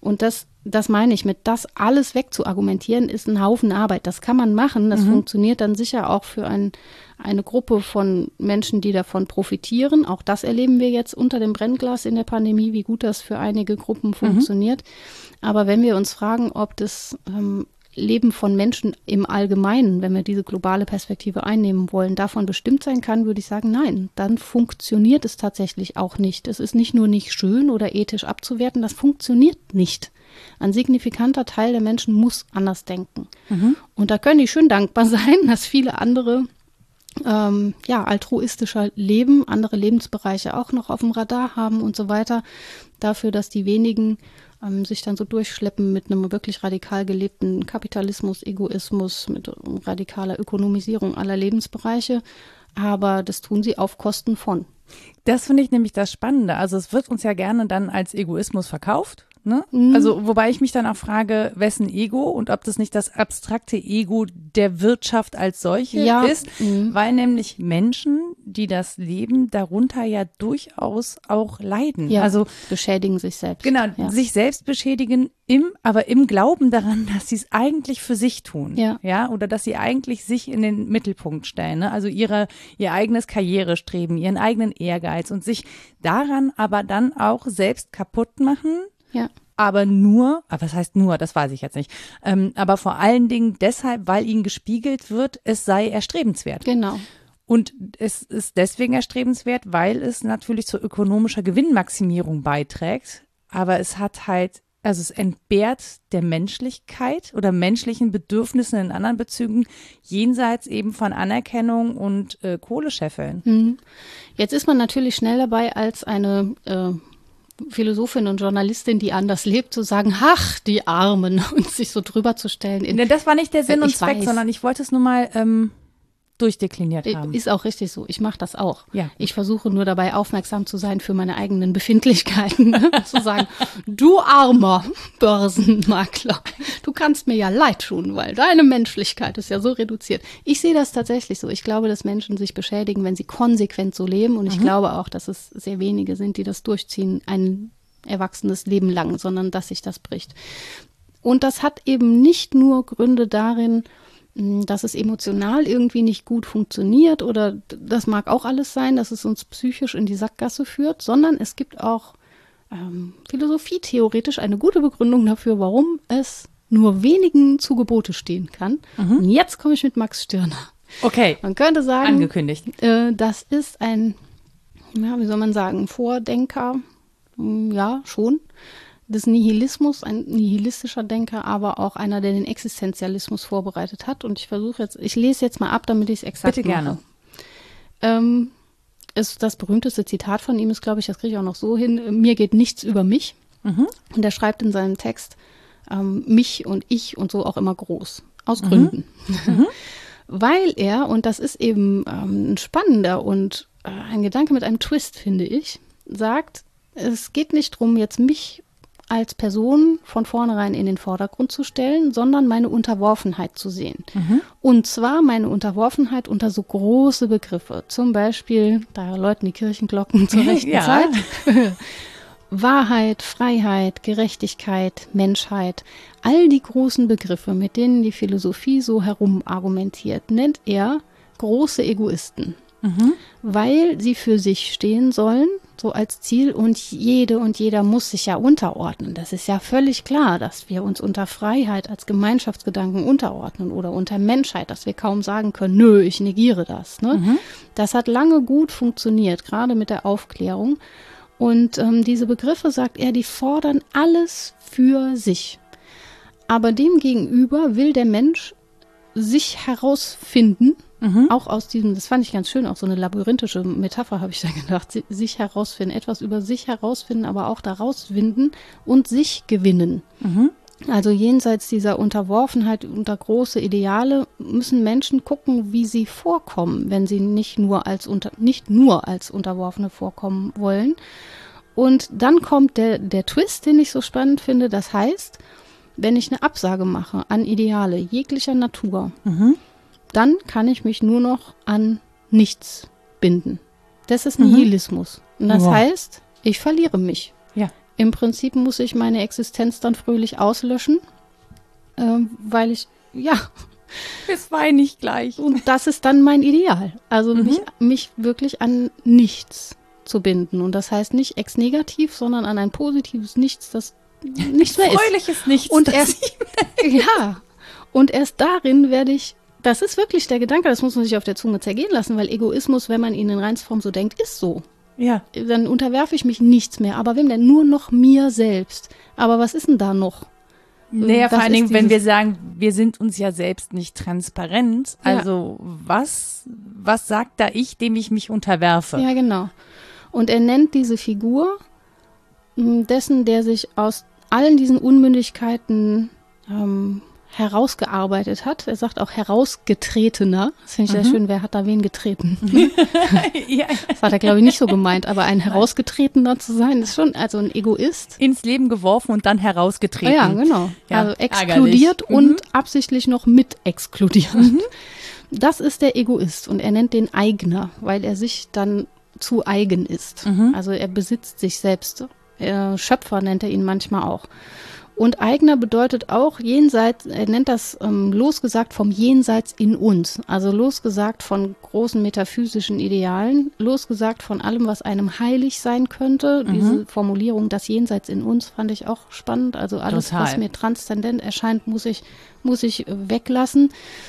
Und das, das meine ich mit, das alles wegzuargumentieren, ist ein Haufen Arbeit. Das kann man machen. Das mhm. funktioniert dann sicher auch für ein, eine Gruppe von Menschen, die davon profitieren. Auch das erleben wir jetzt unter dem Brennglas in der Pandemie, wie gut das für einige Gruppen mhm. funktioniert. Mhm. Aber wenn wir uns fragen, ob das ähm, Leben von Menschen im Allgemeinen, wenn wir diese globale Perspektive einnehmen wollen, davon bestimmt sein kann, würde ich sagen, nein, dann funktioniert es tatsächlich auch nicht. Es ist nicht nur nicht schön oder ethisch abzuwerten, das funktioniert nicht. Ein signifikanter Teil der Menschen muss anders denken. Mhm. Und da können die schön dankbar sein, dass viele andere ähm, ja, altruistischer leben, andere Lebensbereiche auch noch auf dem Radar haben und so weiter. Dafür, dass die wenigen ähm, sich dann so durchschleppen mit einem wirklich radikal gelebten Kapitalismus, Egoismus, mit radikaler Ökonomisierung aller Lebensbereiche. Aber das tun sie auf Kosten von. Das finde ich nämlich das Spannende. Also es wird uns ja gerne dann als Egoismus verkauft. Ne? Mhm. Also, wobei ich mich dann auch frage, wessen Ego und ob das nicht das abstrakte Ego der Wirtschaft als solche ja. ist, mhm. weil nämlich Menschen, die das leben, darunter ja durchaus auch leiden. Ja, also beschädigen sich selbst. Genau, ja. sich selbst beschädigen im, aber im Glauben daran, dass sie es eigentlich für sich tun. Ja. Ja, oder dass sie eigentlich sich in den Mittelpunkt stellen. Ne? Also ihre, ihr eigenes Karrierestreben, ihren eigenen Ehrgeiz und sich daran aber dann auch selbst kaputt machen ja. Aber nur, aber was heißt nur, das weiß ich jetzt nicht. Ähm, aber vor allen Dingen deshalb, weil ihnen gespiegelt wird, es sei erstrebenswert. Genau. Und es ist deswegen erstrebenswert, weil es natürlich zur ökonomischer Gewinnmaximierung beiträgt. Aber es hat halt, also es entbehrt der Menschlichkeit oder menschlichen Bedürfnissen in anderen Bezügen, jenseits eben von Anerkennung und äh, Kohlescheffeln. Mhm. Jetzt ist man natürlich schnell dabei, als eine äh, Philosophin und Journalistin, die anders lebt, zu sagen, ach, die Armen und sich so drüber zu stellen. In, nee, das war nicht der Sinn und Zweck, weiß. sondern ich wollte es nur mal ähm, durchdekliniert haben. Ist auch richtig so. Ich mache das auch. Ja. Ich versuche nur dabei aufmerksam zu sein für meine eigenen Befindlichkeiten. Ne? zu sagen, du armer Börsenmakler, du kannst mir ja leid tun, weil deine Menschlichkeit ist ja so reduziert. Ich sehe das tatsächlich so. Ich glaube, dass Menschen sich beschädigen, wenn sie konsequent so leben. Und ich mhm. glaube auch, dass es sehr wenige sind, die das durchziehen, ein erwachsenes Leben lang, sondern dass sich das bricht. Und das hat eben nicht nur Gründe darin, dass es emotional irgendwie nicht gut funktioniert oder das mag auch alles sein, dass es uns psychisch in die Sackgasse führt, sondern es gibt auch ähm, philosophietheoretisch eine gute Begründung dafür, warum es nur wenigen zu Gebote stehen kann. Mhm. Und jetzt komme ich mit Max Stirner. Okay. Man könnte sagen, angekündigt. Äh, das ist ein, ja, wie soll man sagen, Vordenker, ja, schon, des Nihilismus, ein nihilistischer Denker, aber auch einer, der den Existenzialismus vorbereitet hat. Und ich versuche jetzt, ich lese jetzt mal ab, damit ich es exakt Bitte gerne. Ähm, ist das berühmteste Zitat von ihm ist, glaube ich, das kriege ich auch noch so hin, mir geht nichts über mich. Mhm. Und er schreibt in seinem Text, ähm, mich und ich und so auch immer groß. Aus mhm. Gründen. Mhm. Weil er, und das ist eben ähm, ein spannender und äh, ein Gedanke mit einem Twist, finde ich, sagt, es geht nicht darum, jetzt mich als Person von vornherein in den Vordergrund zu stellen, sondern meine Unterworfenheit zu sehen. Mhm. Und zwar meine Unterworfenheit unter so große Begriffe. Zum Beispiel, da läuten die Kirchenglocken zur rechten ja. Zeit. Wahrheit, Freiheit, Gerechtigkeit, Menschheit, all die großen Begriffe, mit denen die Philosophie so herum argumentiert, nennt er große Egoisten. Mhm. Weil sie für sich stehen sollen, so als Ziel und jede und jeder muss sich ja unterordnen. Das ist ja völlig klar, dass wir uns unter Freiheit als Gemeinschaftsgedanken unterordnen oder unter Menschheit, dass wir kaum sagen können, nö, ich negiere das. Ne? Mhm. Das hat lange gut funktioniert, gerade mit der Aufklärung. Und ähm, diese Begriffe, sagt er, die fordern alles für sich. Aber demgegenüber will der Mensch sich herausfinden Mhm. Auch aus diesem, das fand ich ganz schön, auch so eine labyrinthische Metapher habe ich da gedacht, sich herausfinden, etwas über sich herausfinden, aber auch daraus finden und sich gewinnen. Mhm. Also jenseits dieser Unterworfenheit unter große Ideale müssen Menschen gucken, wie sie vorkommen, wenn sie nicht nur als unter, nicht nur als Unterworfene vorkommen wollen. Und dann kommt der, der Twist, den ich so spannend finde. Das heißt, wenn ich eine Absage mache an Ideale jeglicher Natur, mhm dann kann ich mich nur noch an nichts binden. Das ist mhm. Nihilismus. Mhm. Und das wow. heißt, ich verliere mich. Ja. Im Prinzip muss ich meine Existenz dann fröhlich auslöschen, äh, weil ich, ja. Es war nicht gleich. Und das ist dann mein Ideal. Also mhm. mich, mich wirklich an nichts zu binden. Und das heißt nicht ex negativ, sondern an ein positives Nichts, das nichts mehr ist. Fröhliches Nichts. Und erst, ja. Und erst darin werde ich das ist wirklich der Gedanke, das muss man sich auf der Zunge zergehen lassen, weil Egoismus, wenn man ihn in Reinsform so denkt, ist so. Ja. Dann unterwerfe ich mich nichts mehr. Aber wem denn? Nur noch mir selbst. Aber was ist denn da noch? Naja, vor Das allen ist Dingen, wenn wir sagen, wir sind uns ja selbst nicht transparent. Ja. Also was, was sagt da ich, dem ich mich unterwerfe? Ja, genau. Und er nennt diese Figur dessen, der sich aus allen diesen Unmündigkeiten ähm, herausgearbeitet hat. Er sagt auch herausgetretener. Das finde ich sehr schön. Wer hat da wen getreten? ja. Das hat er, glaube ich, nicht so gemeint. Aber ein herausgetretener zu sein, ist schon, also ein Egoist. Ins Leben geworfen und dann herausgetreten. Ja, genau. Ja, also exkludiert Mhm. und absichtlich noch mit exkludiert. Das ist der Egoist und er nennt den Eigner, weil er sich dann zu eigen ist. Mhm. Also er besitzt sich selbst. Äh, Schöpfer nennt er ihn manchmal auch. Und Eigner bedeutet auch jenseits, er nennt das ähm, losgesagt vom Jenseits in uns. Also losgesagt von großen metaphysischen Idealen, losgesagt von allem, was einem heilig sein könnte. Mhm. Diese Formulierung, das Jenseits in uns, fand ich auch spannend. Also alles, Total. was mir transzendent erscheint, muss ich, muss ich äh, weglassen.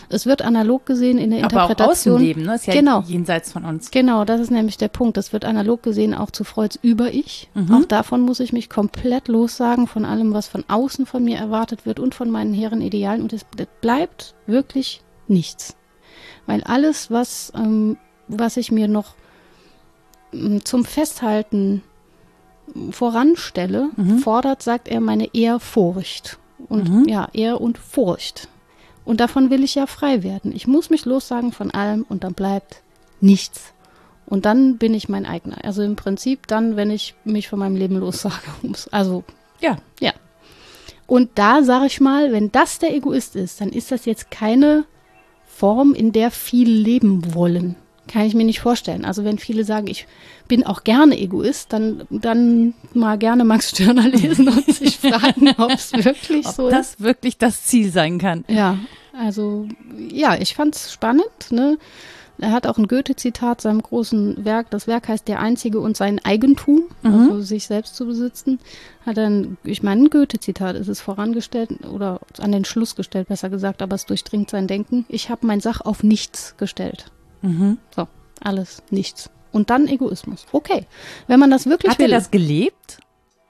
Es wird analog gesehen in der Aber auch Interpretation. Außenleben, ne? Ist ja Genau. jenseits von uns. Genau, das ist nämlich der Punkt. Das wird analog gesehen auch zu Freuds Über-Ich. Mhm. Auch davon muss ich mich komplett lossagen, von allem, was von außen von mir erwartet wird und von meinen hehren Idealen. Und es ble- bleibt wirklich nichts. Weil alles, was, ähm, was ich mir noch ähm, zum Festhalten voranstelle, Mhm. fordert, sagt er, meine Ehrfurcht. Und ja, Ehr und Furcht. Und davon will ich ja frei werden. Ich muss mich lossagen von allem und dann bleibt nichts. Und dann bin ich mein eigener. Also im Prinzip dann, wenn ich mich von meinem Leben lossage. Also Ja. ja. Und da sage ich mal, wenn das der Egoist ist, dann ist das jetzt keine Form, in der viele leben wollen. Kann ich mir nicht vorstellen. Also wenn viele sagen, ich bin auch gerne Egoist, dann, dann mal gerne Max Stirner lesen und sich fragen, ob es wirklich Ob so ist. das wirklich das Ziel sein kann. Ja, also ja, ich fand's spannend. Ne? Er hat auch ein Goethe-Zitat seinem großen Werk. Das Werk heißt Der Einzige und sein Eigentum, also sich selbst zu besitzen. Hat dann, ich meine, ein Goethe-Zitat ist es vorangestellt oder an den Schluss gestellt, besser gesagt, aber es durchdringt sein Denken. Ich habe mein Sach auf nichts gestellt. Mhm. So, alles nichts. Und dann Egoismus. Okay, wenn man das wirklich Hat er will. das gelebt?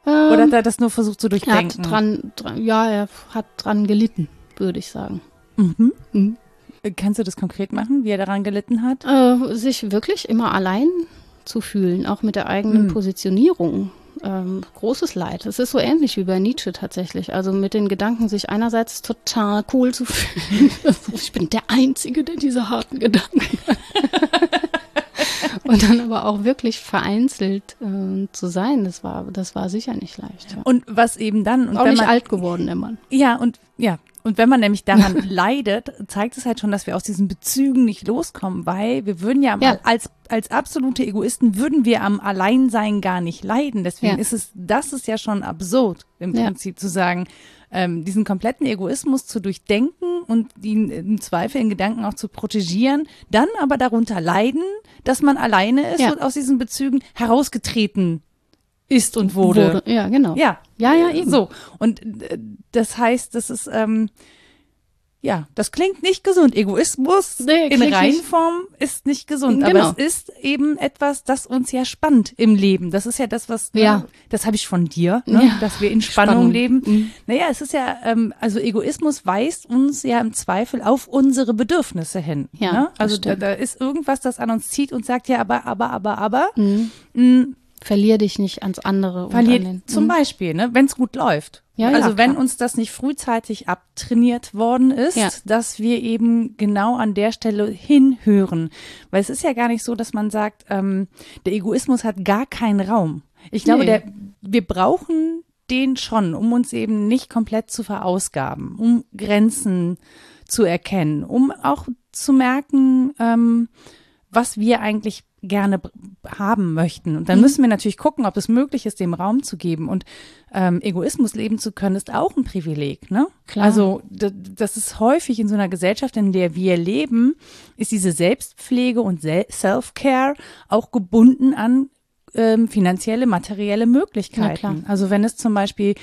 ähm, Oder hat er das nur versucht zu er durchdenken? hat dran, dran, ja, er hat dran gelitten, würde ich sagen. Mhm. Mhm. Kannst du das konkret machen, wie er daran gelitten hat? Äh, sich wirklich immer allein zu fühlen, auch mit der eigenen Mhm. Positionierung. Ähm, großes Leid. Es ist so ähnlich wie bei Nietzsche tatsächlich. Also mit den Gedanken, sich einerseits total cool zu fühlen. ich bin der Einzige, der diese harten Gedanken hat. Und dann aber auch wirklich vereinzelt äh, zu sein, das war, das war sicher nicht leicht. Ja. Und was eben dann, und auch wenn nicht man, alt geworden, der Mann. ja, und ja, und wenn man nämlich daran leidet, zeigt es halt schon, dass wir aus diesen Bezügen nicht loskommen, weil wir würden ja, Ja. Als als absolute Egoisten würden wir am Alleinsein gar nicht leiden. Deswegen Ja. ist es, das ist ja schon absurd im. Prinzip zu sagen, ähm, diesen kompletten Egoismus zu durchdenken und ihn im Zweifel in Gedanken auch zu protegieren, dann aber darunter leiden, dass man alleine ist Ja. und aus diesen Bezügen herausgetreten ist und wurde. Ja, genau. Ja, Ja, ja, eben. So, und äh, das heißt, das ist, ähm, ja, das klingt nicht gesund. Egoismus Nee, in Reinform ist nicht gesund, Genau. aber es ist eben etwas, das uns ja spannt im Leben. Das ist ja das, was, ne, Ja. das habe ich von dir, ne? Ja. dass wir in Spannung, Spannung. leben. Mhm. Naja, es ist ja, ähm, also Egoismus weist uns ja im Zweifel auf unsere Bedürfnisse hin. Ja, ne? Also da, da ist irgendwas, das an uns zieht und sagt, ja, aber, aber, aber, aber. Mhm. Verlier dich nicht ans andere. und verliert an den, zum Mhm. Beispiel, ne, wenn es gut läuft. Ja, ja, also wenn klar. uns das nicht frühzeitig abtrainiert worden ist, Ja. dass wir eben genau an der Stelle hinhören. Weil es ist ja gar nicht so, dass man sagt, ähm, der Egoismus hat gar keinen Raum. Ich glaube, Nee. der, wir brauchen den schon, um uns eben nicht komplett zu verausgaben, um Grenzen zu erkennen, um auch zu merken, ähm, was wir eigentlich gerne haben möchten. Und Mhm. dann müssen wir natürlich gucken, ob es möglich ist, dem Raum zu geben. Und ähm, Egoismus leben zu können, ist auch ein Privileg. Ne? Klar. Also das ist häufig in so einer Gesellschaft, in der wir leben, ist diese Selbstpflege und Sel- Self-Care auch gebunden an ähm, finanzielle, materielle Möglichkeiten. Also wenn es zum Beispiel,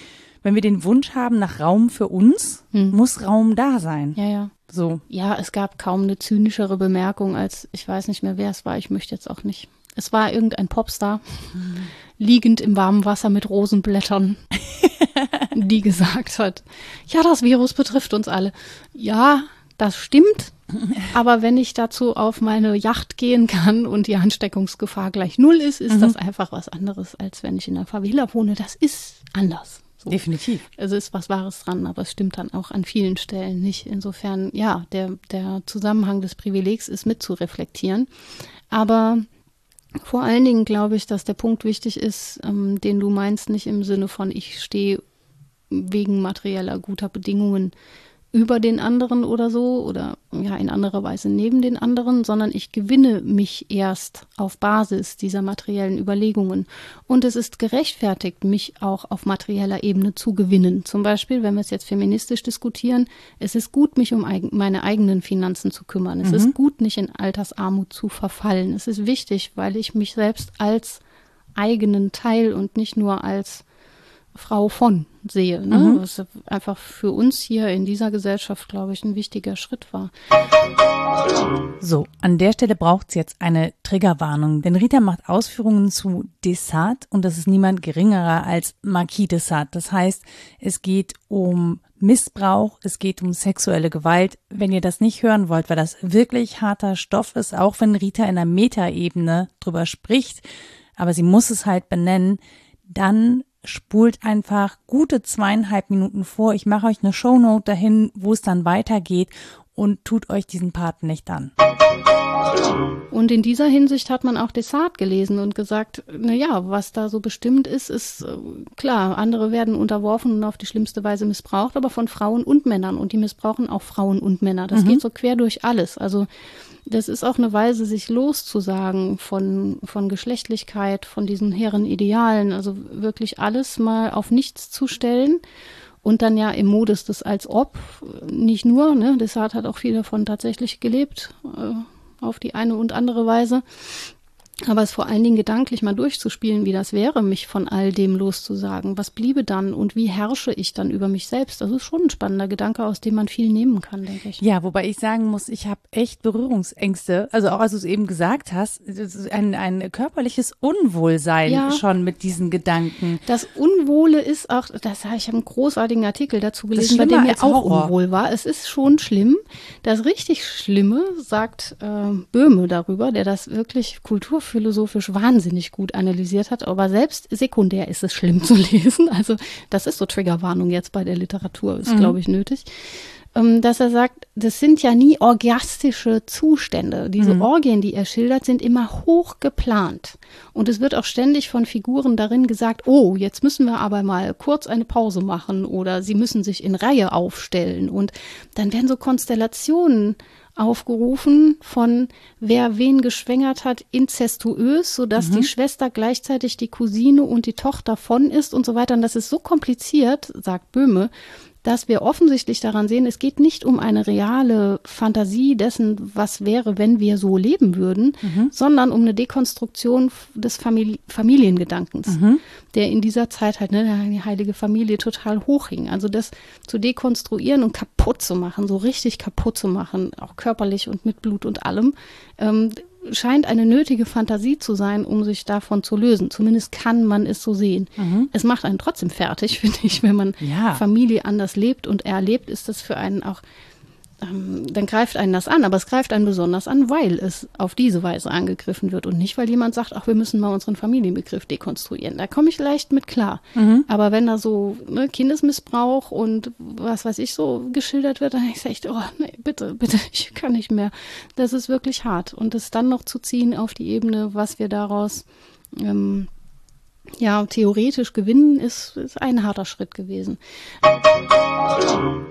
wenn wir den Wunsch haben nach Raum für uns, Hm. muss Raum da sein. Ja, ja. So. Ja, es gab kaum eine zynischere Bemerkung als, ich weiß nicht mehr, wer es war, ich möchte jetzt auch nicht. Es war irgendein Popstar, liegend im warmen Wasser mit Rosenblättern. die gesagt hat, ja, das Virus betrifft uns alle. Ja, das stimmt. Aber wenn ich dazu auf meine Yacht gehen kann und die Ansteckungsgefahr gleich null ist, ist mhm. das einfach was anderes, als wenn ich in einer Favela wohne. Das ist anders. So. Definitiv. Also ist was Wahres dran, aber es stimmt dann auch an vielen Stellen nicht. Insofern, ja, der, der Zusammenhang des Privilegs ist mit zu reflektieren. Aber vor allen Dingen glaube ich, dass der Punkt wichtig ist, ähm, den du meinst, nicht im Sinne von ich stehe wegen materieller guter Bedingungen über den anderen oder so oder ja in anderer Weise neben den anderen, sondern ich gewinne mich erst auf Basis dieser materiellen Überlegungen. Und es ist gerechtfertigt, mich auch auf materieller Ebene zu gewinnen. Zum Beispiel, wenn wir es jetzt feministisch diskutieren, es ist gut, mich um eig meine eigenen Finanzen zu kümmern. Es mhm. ist gut, nicht in Altersarmut zu verfallen. Es ist wichtig, weil ich mich selbst als eigenen Teil und nicht nur als Frau von sehe. Ne? Mhm. Was einfach für uns hier in dieser Gesellschaft, glaube ich, ein wichtiger Schritt war. So, an der Stelle braucht es jetzt eine Triggerwarnung, denn Rita macht Ausführungen zu Desart und das ist niemand geringerer als Marquis Desart. Das heißt, es geht um Missbrauch, es geht um sexuelle Gewalt. Wenn ihr das nicht hören wollt, weil das wirklich harter Stoff ist, auch wenn Rita in der Metaebene drüber spricht, aber sie muss es halt benennen, dann spult einfach gute zweieinhalb Minuten vor. Ich mache euch eine Shownote dahin, wo es dann weitergeht und tut euch diesen Part nicht an. Und in dieser Hinsicht hat man auch Desart gelesen und gesagt, na ja, was da so bestimmt ist, ist äh, klar, andere werden unterworfen und auf die schlimmste Weise missbraucht, aber von Frauen und Männern und die missbrauchen auch Frauen und Männer. Das mhm. geht so quer durch alles. Also das ist auch eine Weise, sich loszusagen von, von Geschlechtlichkeit, von diesen hehren Idealen, also wirklich alles mal auf nichts zu stellen und dann ja im Modus des als ob, nicht nur, ne, Desart hat auch viel davon tatsächlich gelebt, äh, auf die eine und andere Weise. Aber es vor allen Dingen gedanklich mal durchzuspielen, wie das wäre, mich von all dem loszusagen. Was bliebe dann und wie herrsche ich dann über mich selbst? Das ist schon ein spannender Gedanke, aus dem man viel nehmen kann, denke ich. Ja, wobei ich sagen muss, ich habe echt Berührungsängste. Also auch als du es eben gesagt hast, ein, ein körperliches Unwohlsein ja. schon mit diesen Gedanken. Das Unwohle ist auch, das ich habe einen großartigen Artikel dazu gelesen, bei dem mir auch Horror. unwohl war. Es ist schon schlimm. Das richtig Schlimme sagt äh, Böhme darüber, der das wirklich Kultur philosophisch wahnsinnig gut analysiert hat, aber selbst sekundär ist es schlimm zu lesen. Also das ist so Triggerwarnung jetzt bei der Literatur, ist, mhm. glaube ich, nötig. Ähm, dass er sagt, das sind ja nie orgiastische Zustände. Diese mhm. Orgien, die er schildert, sind immer hoch geplant. Und es wird auch ständig von Figuren darin gesagt, oh, jetzt müssen wir aber mal kurz eine Pause machen oder sie müssen sich in Reihe aufstellen. Und dann werden so Konstellationen aufgerufen von wer wen geschwängert hat, inzestuös, sodass mhm. die Schwester gleichzeitig die Cousine und die Tochter von ist und so weiter. Und das ist so kompliziert, sagt Böhme, dass wir offensichtlich daran sehen, es geht nicht um eine reale Fantasie dessen, was wäre, wenn wir so leben würden, mhm. sondern um eine Dekonstruktion des Famili Familiengedankens, mhm. der in dieser Zeit halt, ne, die heilige Familie total hochhing. Also das zu dekonstruieren und kaputt zu machen, so richtig kaputt zu machen, auch körperlich und mit Blut und allem, ähm, scheint eine nötige Fantasie zu sein, um sich davon zu lösen. Zumindest kann man es so sehen. Mhm. Es macht einen trotzdem fertig, finde ich, wenn man ja. Familie anders lebt und erlebt, ist das für einen auch ähm, dann greift einen das an, aber es greift einen besonders an, weil es auf diese Weise angegriffen wird und nicht, weil jemand sagt, ach, wir müssen mal unseren Familienbegriff dekonstruieren. Da komme ich leicht mit klar. Mhm. Aber wenn da so ne, Kindesmissbrauch und was weiß ich so geschildert wird, dann ist echt, oh, nee, bitte, bitte, ich kann nicht mehr. Das ist wirklich hart. Und es dann noch zu ziehen auf die Ebene, was wir daraus ähm, ja, theoretisch gewinnen, ist, ist ein harter Schritt gewesen.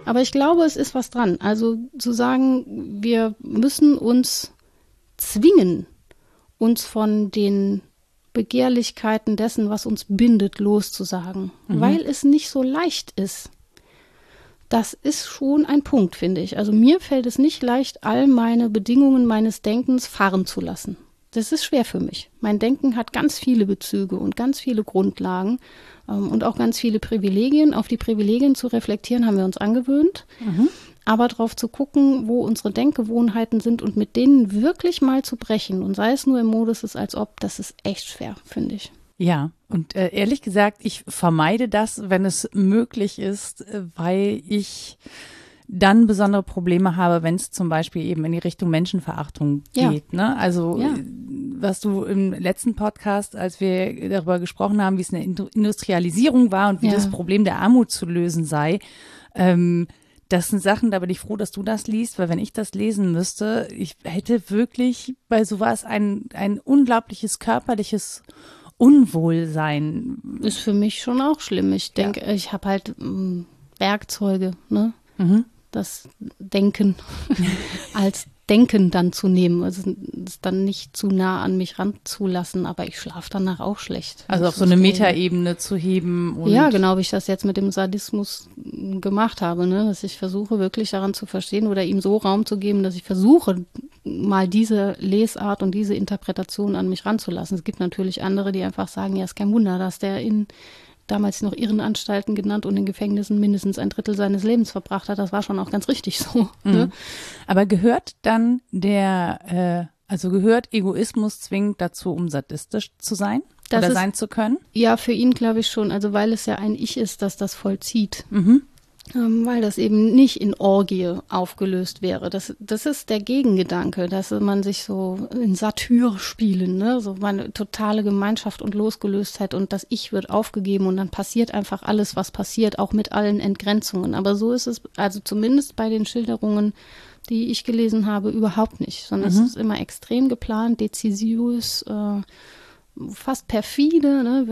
Aber ich glaube, es ist was dran. Also zu sagen, wir müssen uns zwingen, uns von den Begehrlichkeiten dessen, was uns bindet, loszusagen, mhm. weil es nicht so leicht ist. Das ist schon ein Punkt, finde ich. Also mir fällt es nicht leicht, all meine Bedingungen meines Denkens fahren zu lassen. Das ist schwer für mich. Mein Denken hat ganz viele Bezüge und ganz viele Grundlagen ähm, und auch ganz viele Privilegien. Auf die Privilegien zu reflektieren haben wir uns angewöhnt. Mhm. Aber darauf zu gucken, wo unsere Denkgewohnheiten sind und mit denen wirklich mal zu brechen und sei es nur im Modus ist als ob, das ist echt schwer, finde ich. Ja, und äh, ehrlich gesagt, ich vermeide das, wenn es möglich ist, äh, weil ich dann besondere Probleme habe, wenn es zum Beispiel eben in die Richtung Menschenverachtung Ja. geht. Ne? Also Ja. äh, was du im letzten Podcast, als wir darüber gesprochen haben, wie es eine Indu- Industrialisierung war und wie Ja. das Problem der Armut zu lösen sei, ähm, das sind Sachen, da bin ich froh, dass du das liest, weil wenn ich das lesen müsste, ich hätte wirklich bei sowas ein, ein unglaubliches körperliches Unwohlsein. Ist für mich schon auch schlimm. Ich denke, ich habe halt mm, Werkzeuge, ne? Mhm. Das Denken als Denken dann zu nehmen. Also es dann nicht zu nah an mich ranzulassen, aber ich schlafe danach auch schlecht. Also auf so eine. Metaebene zu heben Ja, genau, wie ich das jetzt mit dem Sadismus mm, gemacht habe, ne? dass ich versuche wirklich daran zu verstehen oder ihm so Raum zu geben, dass ich versuche, mal diese Lesart und diese Interpretation an mich ranzulassen. Es gibt natürlich andere, die einfach sagen, ja, ist kein Wunder, dass der in damals noch Irrenanstalten genannt und in Gefängnissen mindestens ein Drittel seines Lebens verbracht hat. Das war schon auch ganz richtig so. Ne? Aber gehört dann der, äh, also gehört Egoismus zwingend dazu, um sadistisch zu sein Das oder ist- sein zu können? Ja, für ihn glaube ich schon, also weil es ja ein Ich ist, das das vollzieht. Mhm. Ähm, weil das eben nicht in Orgie aufgelöst wäre. Das, das ist der Gegengedanke, dass man sich so in Satyr spielen, ne? so meine totale Gemeinschaft und Losgelöstheit und das Ich wird aufgegeben und dann passiert einfach alles, was passiert, auch mit allen Entgrenzungen. Aber so ist es, also zumindest bei den Schilderungen, die ich gelesen habe, überhaupt nicht, sondern es ist immer extrem geplant, dezisiös, äh, fast perfide, ne?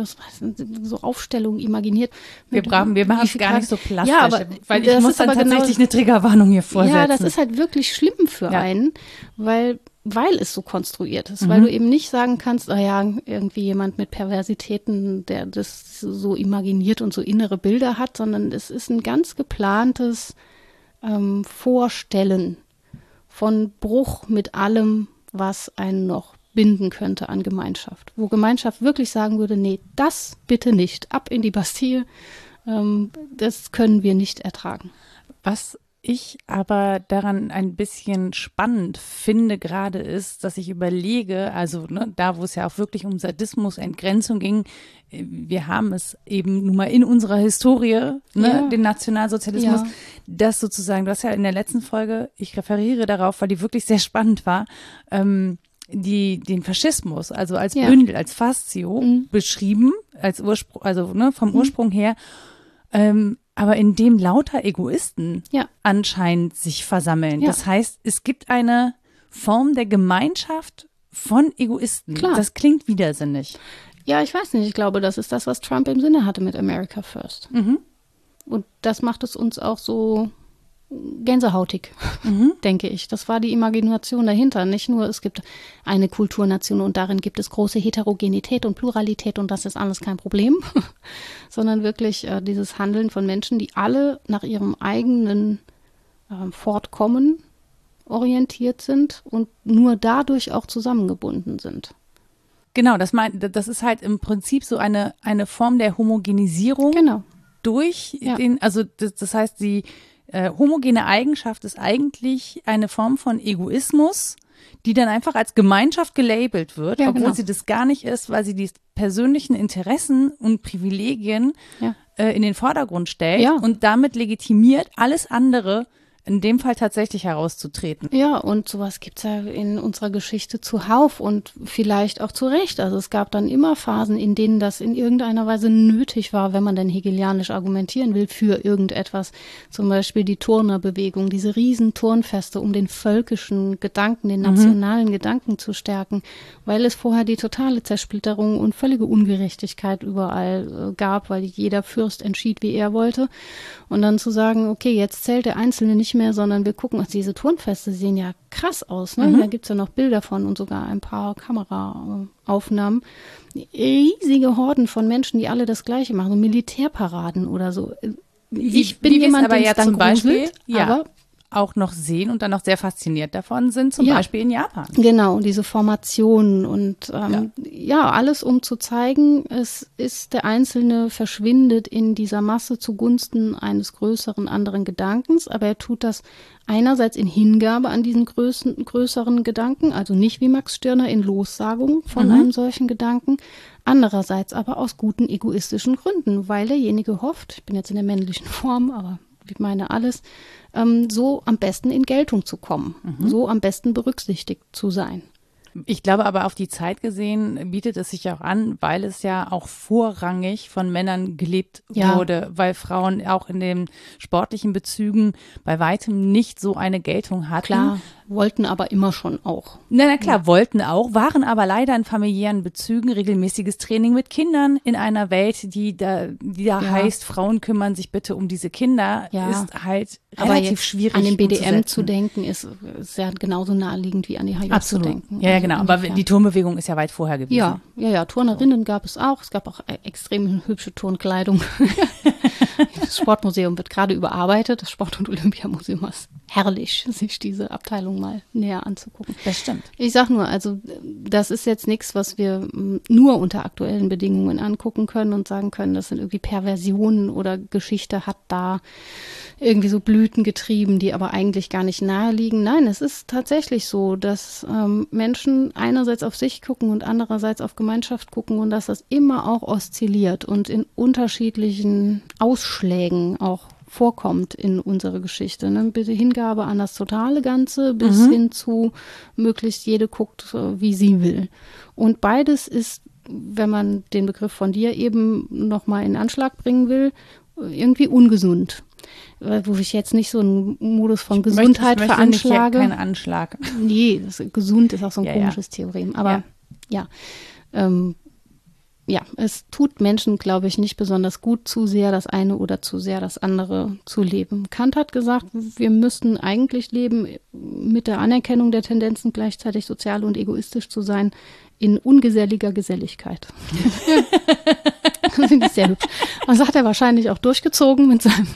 so Aufstellungen imaginiert. Wir brauchen, wir machen es gar nicht so plastisch, Ja, aber weil ich das muss ist dann genau- tatsächlich eine Triggerwarnung hier vorsetzen. ja, das ist halt wirklich schlimm für Ja. einen, weil, weil es so konstruiert ist. Mhm. Weil du eben nicht sagen kannst, ah ja, irgendwie jemand mit Perversitäten, der das so imaginiert und so innere Bilder hat, sondern es ist ein ganz geplantes ähm, Vorstellen von Bruch mit allem, was einen noch binden könnte an Gemeinschaft. Wo Gemeinschaft wirklich sagen würde, nee, das bitte nicht, ab in die Bastille, ähm, das können wir nicht ertragen. Was ich aber daran ein bisschen spannend finde gerade ist, dass ich überlege, also ne, da, wo es ja auch wirklich um Sadismus, Entgrenzung ging, äh, wir haben es eben nun mal in unserer Historie, ne, Ja. den Nationalsozialismus, Ja. das sozusagen, du hast ja in der letzten Folge, ich referiere darauf, weil die wirklich sehr spannend war, ähm, die, den Faschismus, also als Ja. Bündel, als Fastio Mhm. beschrieben, als Ursprung, also ne, vom Ursprung her, ähm, aber in dem lauter Egoisten Ja. anscheinend sich versammeln. Ja. Das heißt, es gibt eine Form der Gemeinschaft von Egoisten. Klar. Das klingt widersinnig. Ja, ich weiß nicht. Ich glaube, das ist das, was Trump im Sinne hatte mit America First. Und das macht es uns auch so gänsehautig, denke ich. Das war die Imagination dahinter. Nicht nur, es gibt eine Kulturnation und darin gibt es große Heterogenität und Pluralität und das ist alles kein Problem, sondern wirklich äh, dieses Handeln von Menschen, die alle nach ihrem eigenen ähm, Fortkommen orientiert sind und nur dadurch auch zusammengebunden sind. Genau, das meint, das ist halt im Prinzip so eine, eine Form der Homogenisierung Genau. durch Ja. den, also das, das heißt, die äh, homogene Eigenschaft ist eigentlich eine Form von Egoismus, die dann einfach als Gemeinschaft gelabelt wird, Ja, obwohl genau. sie das gar nicht ist, weil sie die persönlichen Interessen und Privilegien Ja. äh, in den Vordergrund stellt Ja. und damit legitimiert, alles andere in dem Fall tatsächlich herauszutreten. Ja, und sowas gibt's ja in unserer Geschichte zuhauf und vielleicht auch zu Recht. Also es gab dann immer Phasen, in denen das in irgendeiner Weise nötig war, wenn man denn hegelianisch argumentieren will, für irgendetwas. Zum Beispiel die Turnerbewegung, diese riesen Turnfeste, um den völkischen Gedanken, den nationalen Gedanken zu stärken, weil es vorher die totale Zersplitterung und völlige Ungerechtigkeit überall äh, gab, weil jeder Fürst entschied, wie er wollte. Und dann zu sagen, okay, jetzt zählt der Einzelne nicht mehr, sondern wir gucken, also diese Turnfeste sehen ja krass aus. Ne? Da gibt's ja noch Bilder von und sogar ein paar Kameraaufnahmen. Riesige Horden von Menschen, die alle das Gleiche machen, so Militärparaden oder so. Ich bin jemand, aber den ja zum Beispiel- gruselt, ja. aber auch noch sehen und dann noch sehr fasziniert davon sind, zum Ja. Beispiel in Japan. Genau, diese Formationen und ähm, ja. alles um zu zeigen, es ist der Einzelne verschwindet in dieser Masse zugunsten eines größeren anderen Gedankens, aber er tut das einerseits in Hingabe an diesen größen, größeren Gedanken, also nicht wie Max Stirner in Lossagung von Mhm. einem solchen Gedanken, andererseits aber aus guten egoistischen Gründen, weil derjenige hofft, ich bin jetzt in der männlichen Form, aber ich meine alles, ähm, so am besten in Geltung zu kommen, Mhm. so am besten berücksichtigt zu sein. Ich glaube aber auf die Zeit gesehen bietet es sich auch an, weil es ja auch vorrangig von Männern gelebt Ja. wurde, weil Frauen auch in den sportlichen Bezügen bei weitem nicht so eine Geltung hatten. Klar, wollten aber immer schon auch. Na, na klar, wollten auch, waren aber leider in familiären Bezügen regelmäßiges Training mit Kindern in einer Welt, die da, die da Ja. heißt, Frauen kümmern sich bitte um diese Kinder, Ja. ist halt Aber relativ schwierig. an den BDM umzusetzen. zu denken, ist, ist ja genauso naheliegend wie an die HJ Absolut. zu denken. Ja, ja, Also genau. Aber insofern. die Turmbewegung ist ja weit vorher gewesen. Ja, ja, ja, Turnerinnen gab es auch. Es gab auch äh, extrem hübsche Turnkleidung. das Sportmuseum wird gerade überarbeitet. Das Sport- und Olympiamuseum ist herrlich, sich diese Abteilung mal näher anzugucken. Das stimmt. Ich sag nur, also das ist jetzt nichts, was wir mm, nur unter aktuellen Bedingungen angucken können und sagen können, das sind irgendwie Perversionen oder Geschichte hat da irgendwie so Blüten getrieben, die aber eigentlich gar nicht nahe liegen. Nein, es ist tatsächlich so, dass ähm, Menschen einerseits auf sich gucken und andererseits auf Gemeinschaft gucken und dass das immer auch oszilliert und in unterschiedlichen Ausschlägen auch vorkommt in unserer Geschichte. Ne? Bitte Hingabe an das totale Ganze bis hin zu möglichst jede guckt, äh, wie sie will. Und beides ist, wenn man den Begriff von dir eben nochmal in Anschlag bringen will, irgendwie ungesund. Äh, Wo ich jetzt nicht so einen Modus von Gesundheit möchte, ich möchte nicht veranschlage. keinen Anschlag. Nee, das, gesund ist auch so ein Ja, ja. komisches Theorem. Aber Ja. ja, ähm, ja, es tut Menschen, glaube ich, nicht besonders gut, zu sehr das eine oder zu sehr das andere zu leben. Kant hat gesagt, wir müssten eigentlich leben mit der Anerkennung der Tendenzen, gleichzeitig sozial und egoistisch zu sein, in ungeselliger Geselligkeit. das finde ich sehr hübsch. Und das hat er wahrscheinlich auch durchgezogen mit seinem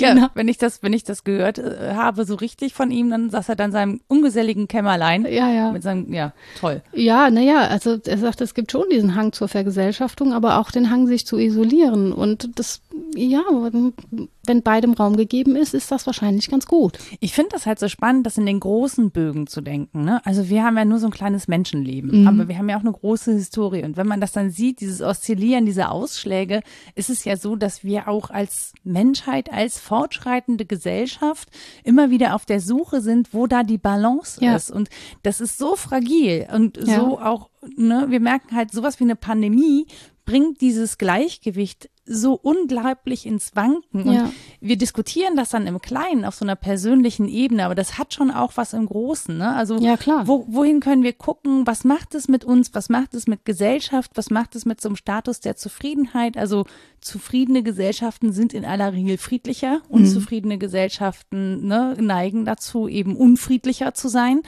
Ja, wenn ich das, wenn ich das gehört äh, habe, so richtig von ihm, dann saß er dann in seinem ungeselligen Kämmerlein. Ja, ja. Mit seinem, ja, toll. Ja, naja, also er sagt, es gibt schon diesen Hang zur Vergesellschaftung, aber auch den Hang, sich zu isolieren. Und das, ja, wenn beidem Raum gegeben ist, ist das wahrscheinlich ganz gut. Ich finde das halt so spannend, das in den großen Bögen zu denken. Ne? Also wir haben ja nur so ein kleines Menschenleben, aber wir haben ja auch eine große Historie. Und wenn man das dann sieht, dieses Oszillieren, diese Ausschläge, ist es ja so, dass wir auch als Menschheit, als fortschreitende Gesellschaft immer wieder auf der Suche sind, wo da die Balance Ja. ist. Und das ist so fragil und Ja. so auch, ne, wir merken halt, sowas wie eine Pandemie bringt dieses Gleichgewicht so unglaublich ins Wanken. Und Ja. wir diskutieren das dann im Kleinen auf so einer persönlichen Ebene, aber das hat schon auch was im Großen. Ne? Also Ja, klar. Wo, wohin können wir gucken? Was macht es mit uns? Was macht es mit Gesellschaft? Was macht es mit so einem Status der Zufriedenheit? Also zufriedene Gesellschaften sind in aller Regel friedlicher. Unzufriedene Gesellschaften ne, neigen dazu, eben unfriedlicher zu sein.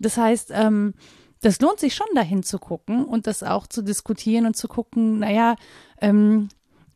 Das heißt, ähm, das lohnt sich schon dahin zu gucken und das auch zu diskutieren und zu gucken, naja, ähm,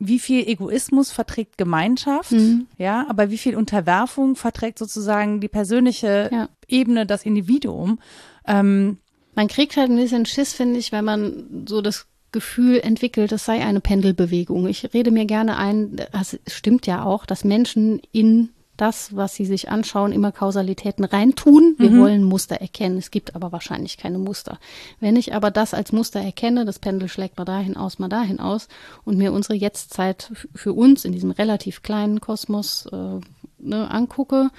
wie viel Egoismus verträgt Gemeinschaft, ja, aber wie viel Unterwerfung verträgt sozusagen die persönliche Ja. Ebene, das Individuum. Ähm, Man kriegt halt ein bisschen Schiss, finde ich, wenn man so das Gefühl entwickelt, es sei eine Pendelbewegung. Ich rede mir gerne ein, das stimmt ja auch, dass Menschen in das, was sie sich anschauen, immer Kausalitäten reintun. Wir wollen Muster erkennen. Es gibt aber wahrscheinlich keine Muster. Wenn ich aber das als Muster erkenne, das Pendel schlägt mal dahin aus, mal dahin aus und mir unsere Jetztzeit für uns in diesem relativ kleinen Kosmos äh, ne, angucke,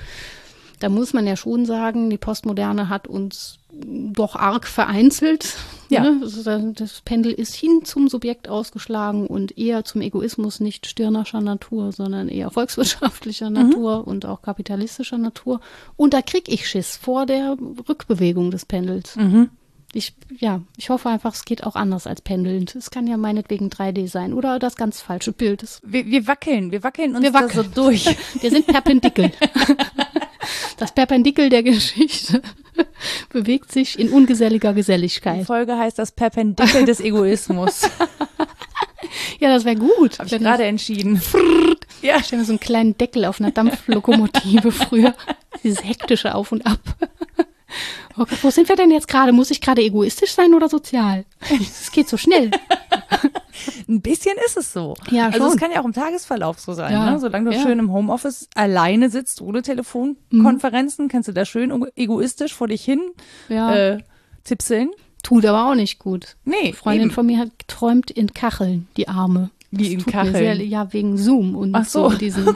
da muss man ja schon sagen, die Postmoderne hat uns doch arg vereinzelt. Ja. Ne? Also da- Das Pendel ist hin zum Subjekt ausgeschlagen und eher zum Egoismus nicht stirnerscher Natur, sondern eher volkswirtschaftlicher Natur und auch kapitalistischer Natur. Und da krieg ich Schiss vor der Rückbewegung des Pendels. Ich, ja, ich hoffe einfach, es geht auch anders als pendelnd. Es kann ja meinetwegen 3D sein oder das ganz falsche Bild. Wir, wir wackeln, wir wackeln uns Wir da wackeln. so durch. Wir sind perpendikel. Das Perpendikel der Geschichte bewegt sich in ungeselliger Die Geselligkeit. Folge heißt das Perpendikel des Egoismus. Ja, das wäre gut. Habe ich gerade entschieden. Ja, Ich stelle mir so einen kleinen Deckel auf einer Dampflokomotive früher. Dieses hektische Auf und Ab. Oh Gott, wo sind wir denn jetzt gerade? Muss ich gerade egoistisch sein oder sozial? Es geht so schnell. Ein bisschen ist es so. Ja, Also es schon. kann ja auch im Tagesverlauf so sein. Ja. Ne? Solange du Ja. schön im Homeoffice alleine sitzt, ohne Telefonkonferenzen, kannst du da schön egoistisch vor dich hin Ja. äh, zipseln. Tut aber auch nicht gut. Nee, Eine Freundin eben. von mir hat geträumt in Kacheln, die Arme. Wie Das in Kacheln? Sehr, ja, wegen Zoom und Ach so. so. diesen,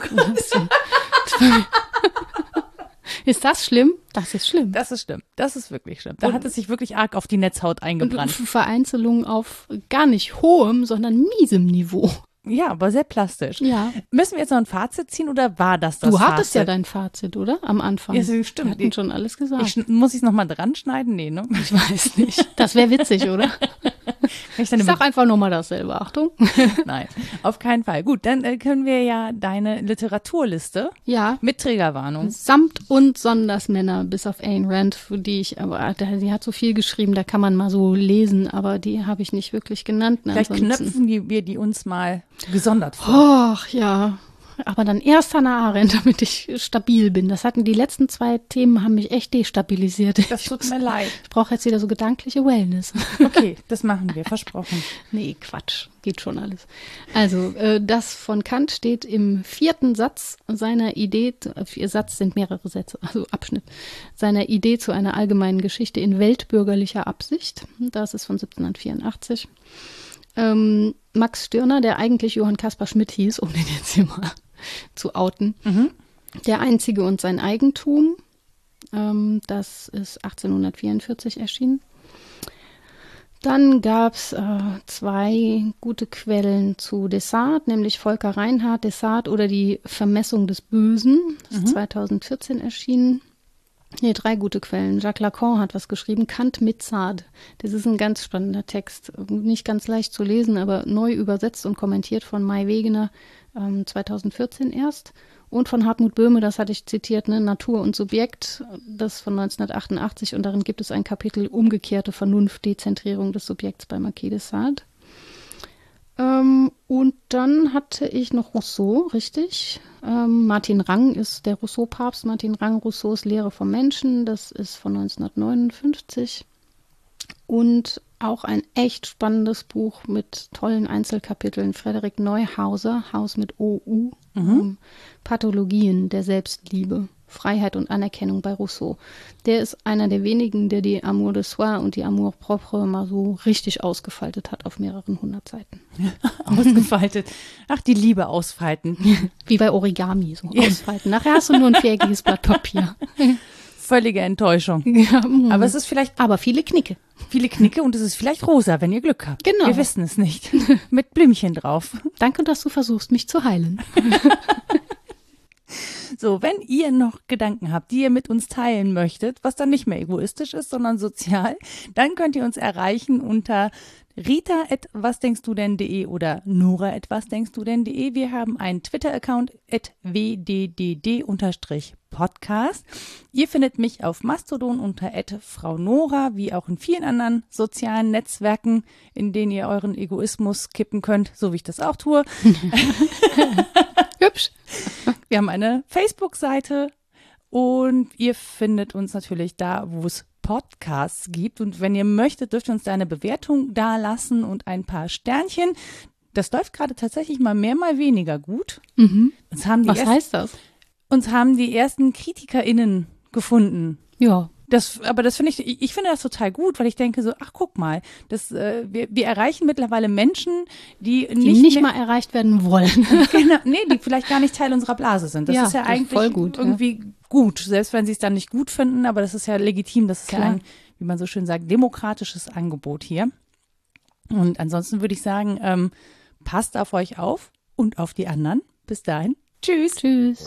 ist das schlimm? Das ist schlimm. Das ist schlimm. Das ist wirklich schlimm. Da hat es sich wirklich arg auf die Netzhaut und eingebrannt. Vereinzelung auf gar nicht hohem, sondern miesem Niveau. Ja, aber sehr plastisch. Ja. Müssen wir jetzt noch ein Fazit ziehen oder war das das du Fazit? hattest ja dein Fazit, oder? Am Anfang. Ja, das stimmt. Wir hatten schon alles gesagt. Ich, muss ich es nochmal dran schneiden? Nee, ne? Ich weiß nicht. Das wäre witzig, oder? Ich sag einfach nochmal dasselbe. Achtung. Nein, auf keinen Fall. Gut, dann äh, können wir ja deine Literaturliste Ja. mit Triggerwarnung. Samt und Sondersmänner, bis auf Ayn Rand, für die ich, aber da- die hat so viel geschrieben, da kann man mal so lesen, aber die habe ich nicht wirklich genannt. ne, Vielleicht ansonsten. knöpfen die, wir die uns mal gesondert vor. Och, ja. Aber dann erst Hannah Arendt, damit ich stabil bin. Das hatten die letzten zwei Themen, haben mich echt destabilisiert. Das tut mir leid. Ich brauche jetzt wieder so gedankliche Wellness. Okay, das machen wir, versprochen. Nee, Quatsch. Geht schon alles. Also, äh, das von Kant steht im vierten Satz seiner Idee, äh, vier Satz sind mehrere Sätze, also Abschnitt, seiner Idee zu einer allgemeinen Geschichte in weltbürgerlicher Absicht. Das ist von 1784. Ähm, Max Stirner, der eigentlich Johann Caspar Schmidt hieß, um den jetzt hier mal zu outen, der Einzige und sein Eigentum. Ähm, das ist 1844 erschienen. Dann gab es äh, zwei gute Quellen zu Desart, nämlich Volker Reinhardt, Desart oder die Vermessung des Bösen. Das ist 2014 erschienen. Nee, drei gute Quellen. Jacques Lacan hat was geschrieben, Kant mit Sade. Das ist ein ganz spannender Text. Nicht ganz leicht zu lesen, aber neu übersetzt und kommentiert von Mai Wegener ähm, 2014 erst. Und von Hartmut Böhme, das hatte ich zitiert, ne, Natur und Subjekt, das von 1988. Und darin gibt es ein Kapitel Umgekehrte Vernunft, Dezentrierung des Subjekts bei Marquis de Sade. Ähm, und dann hatte ich noch Rousseau, richtig. Ähm, Martin Rang ist der Rousseau-Papst. Martin Rang, Rousseaus Lehre vom Menschen, das ist von 1959. Und auch ein echt spannendes Buch mit tollen Einzelkapiteln. Frederik Neuhauser, Haus mit OU, ähm, Pathologien der Selbstliebe, Freiheit und Anerkennung bei Rousseau. Der ist einer der wenigen, der die Amour de Soi und die Amour propre mal so richtig ausgefaltet hat auf mehreren hundert Seiten. Ausgefaltet. Ach, die Liebe ausfalten. Wie bei Origami, so ausfalten. Nachher hast du nur ein viereckiges Blatt Papier. Völlige Enttäuschung. ja. Aber es ist vielleicht aber viele Knicke. viele Knicke und es ist vielleicht rosa, wenn ihr Glück habt. Genau. Wir wissen es nicht. Mit Blümchen drauf. Danke, dass du versuchst, mich zu heilen. So, wenn ihr noch Gedanken habt, die ihr mit uns teilen möchtet, was dann nicht mehr egoistisch ist, sondern sozial, dann könnt ihr uns erreichen unter rita.wasdenkstudenn.de oder nora.wasdenkstudenn.de. Wir haben einen Twitter-Account at wddd-podcast. Ihr findet mich auf Mastodon unter Frau Nora, wie auch in vielen anderen sozialen Netzwerken, in denen ihr euren Egoismus kippen könnt, so wie ich das auch tue. Hübsch. Wir haben eine Facebook-Seite und ihr findet uns natürlich da, wo es Podcasts gibt. Und wenn ihr möchtet, dürft ihr uns da eine Bewertung da lassen und ein paar Sternchen. Das läuft gerade tatsächlich mal mehr, mal weniger gut. Die, Was heißt das? uns haben die ersten KritikerInnen gefunden. Ja. Das, aber das finde ich, ich, finde das total gut, weil ich denke so, ach guck mal, das, äh, wir, wir erreichen mittlerweile Menschen, die, Die nicht, nicht, mehr, mal erreicht werden wollen. genau, nee, die vielleicht gar nicht Teil unserer Blase sind. Das Ja, ist ja das ist eigentlich voll gut, ja. irgendwie gut, selbst wenn sie es dann nicht gut finden, aber das ist ja legitim. Das ist ja Klar. ein, wie man so schön sagt, demokratisches Angebot hier. Und ansonsten würde ich sagen, ähm, passt auf euch auf und auf die anderen. Bis dahin. Tschüss. Tschüss.